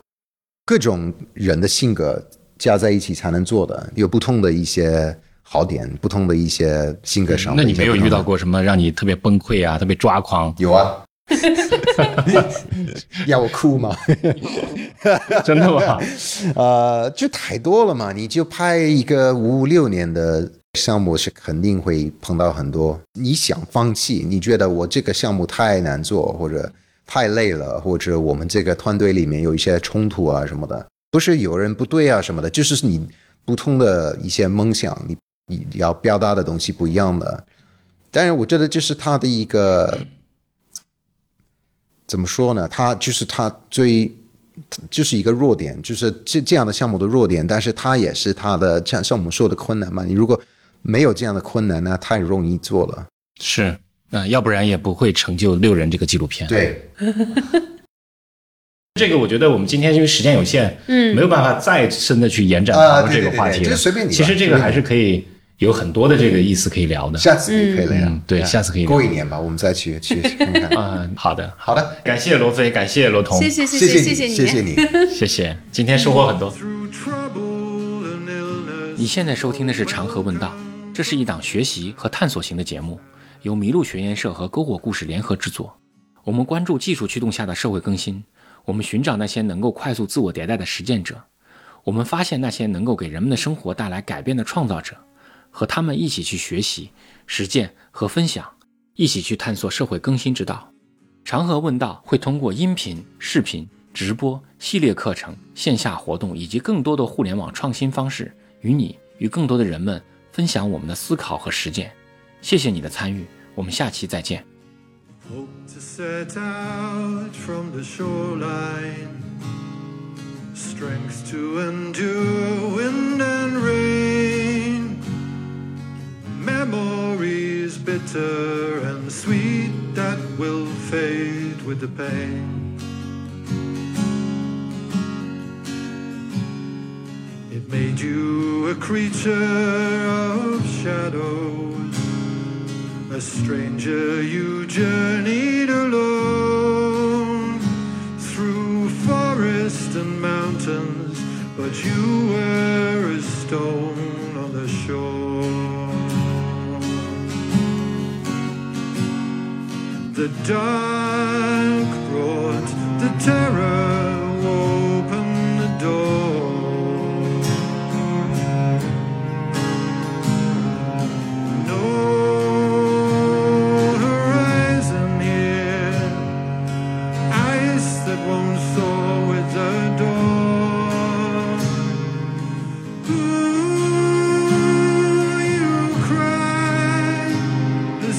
各种人的性格加在一起才能做的，有不同的一些好点，不同的一些性格上的那。你没有遇到过什么让你特别崩溃啊、特别抓狂？有啊，要我哭吗？真的吗？呃，就太多了嘛，你就拍一个五六年的项目，是肯定会碰到很多你想放弃，你觉得我这个项目太难做，或者太累了，或者我们这个团队里面有一些冲突啊什么的，不是有人不对啊什么的，就是你不同的一些梦想，你你要表达的东西不一样的。当然，我觉得这是他的一个怎么说呢？他就是他最就是一个弱点，就是这这样的项目的弱点，但是它也是它的像像我们说的困难嘛。你如果没有这样的困难，那太容易做了。是，嗯、要不然也不会成就《六人》这个纪录片。，对，这个我觉得我们今天因为时间有限，嗯，没有办法再深的去延展讨论这个话题了。对就随便你其实这个还是可以有很多的这个意思可以聊的。下次你可以聊嗯对下次可以聊过一年吧，我们再去去看看。嗯，好的，好的，感谢罗飞，感谢罗彤，谢谢谢谢你，谢谢谢谢你。谢谢，今天收获很多。你现在收听的是《长河问道》，这是一档学习和探索型的节目，由麋鹿学研社和篝火故事联合制作。我们关注技术驱动下的社会更新，我们寻找那些能够快速自我迭代的实践者，我们发现那些能够给人们的生活带来改变的创造者，和他们一起去学习、实践和分享，一起去探索社会更新之道。长河问道会通过音频、视频、直播、系列课程、线下活动以及更多的互联网创新方式，与你与更多的人们分享我们的思考和实践。谢谢你的参与，我们下期再见。 Hope to set out from the shoreline, strength to endure wind and rain, memories bitter and sweet that will fade with the pain. It made you a creature of shadows a stranger you journeyed alone through forest and mountains, but you were a stone on the shore. The dark brought the terror,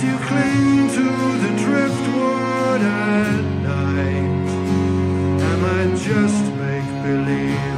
you cling to the driftwood at night. Am I just make believe?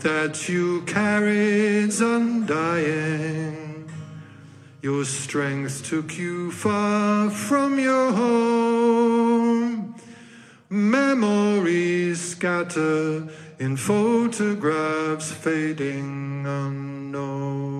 that you carried undying. Your strength took you far from your home. Memories scatter in photographs fading unknown.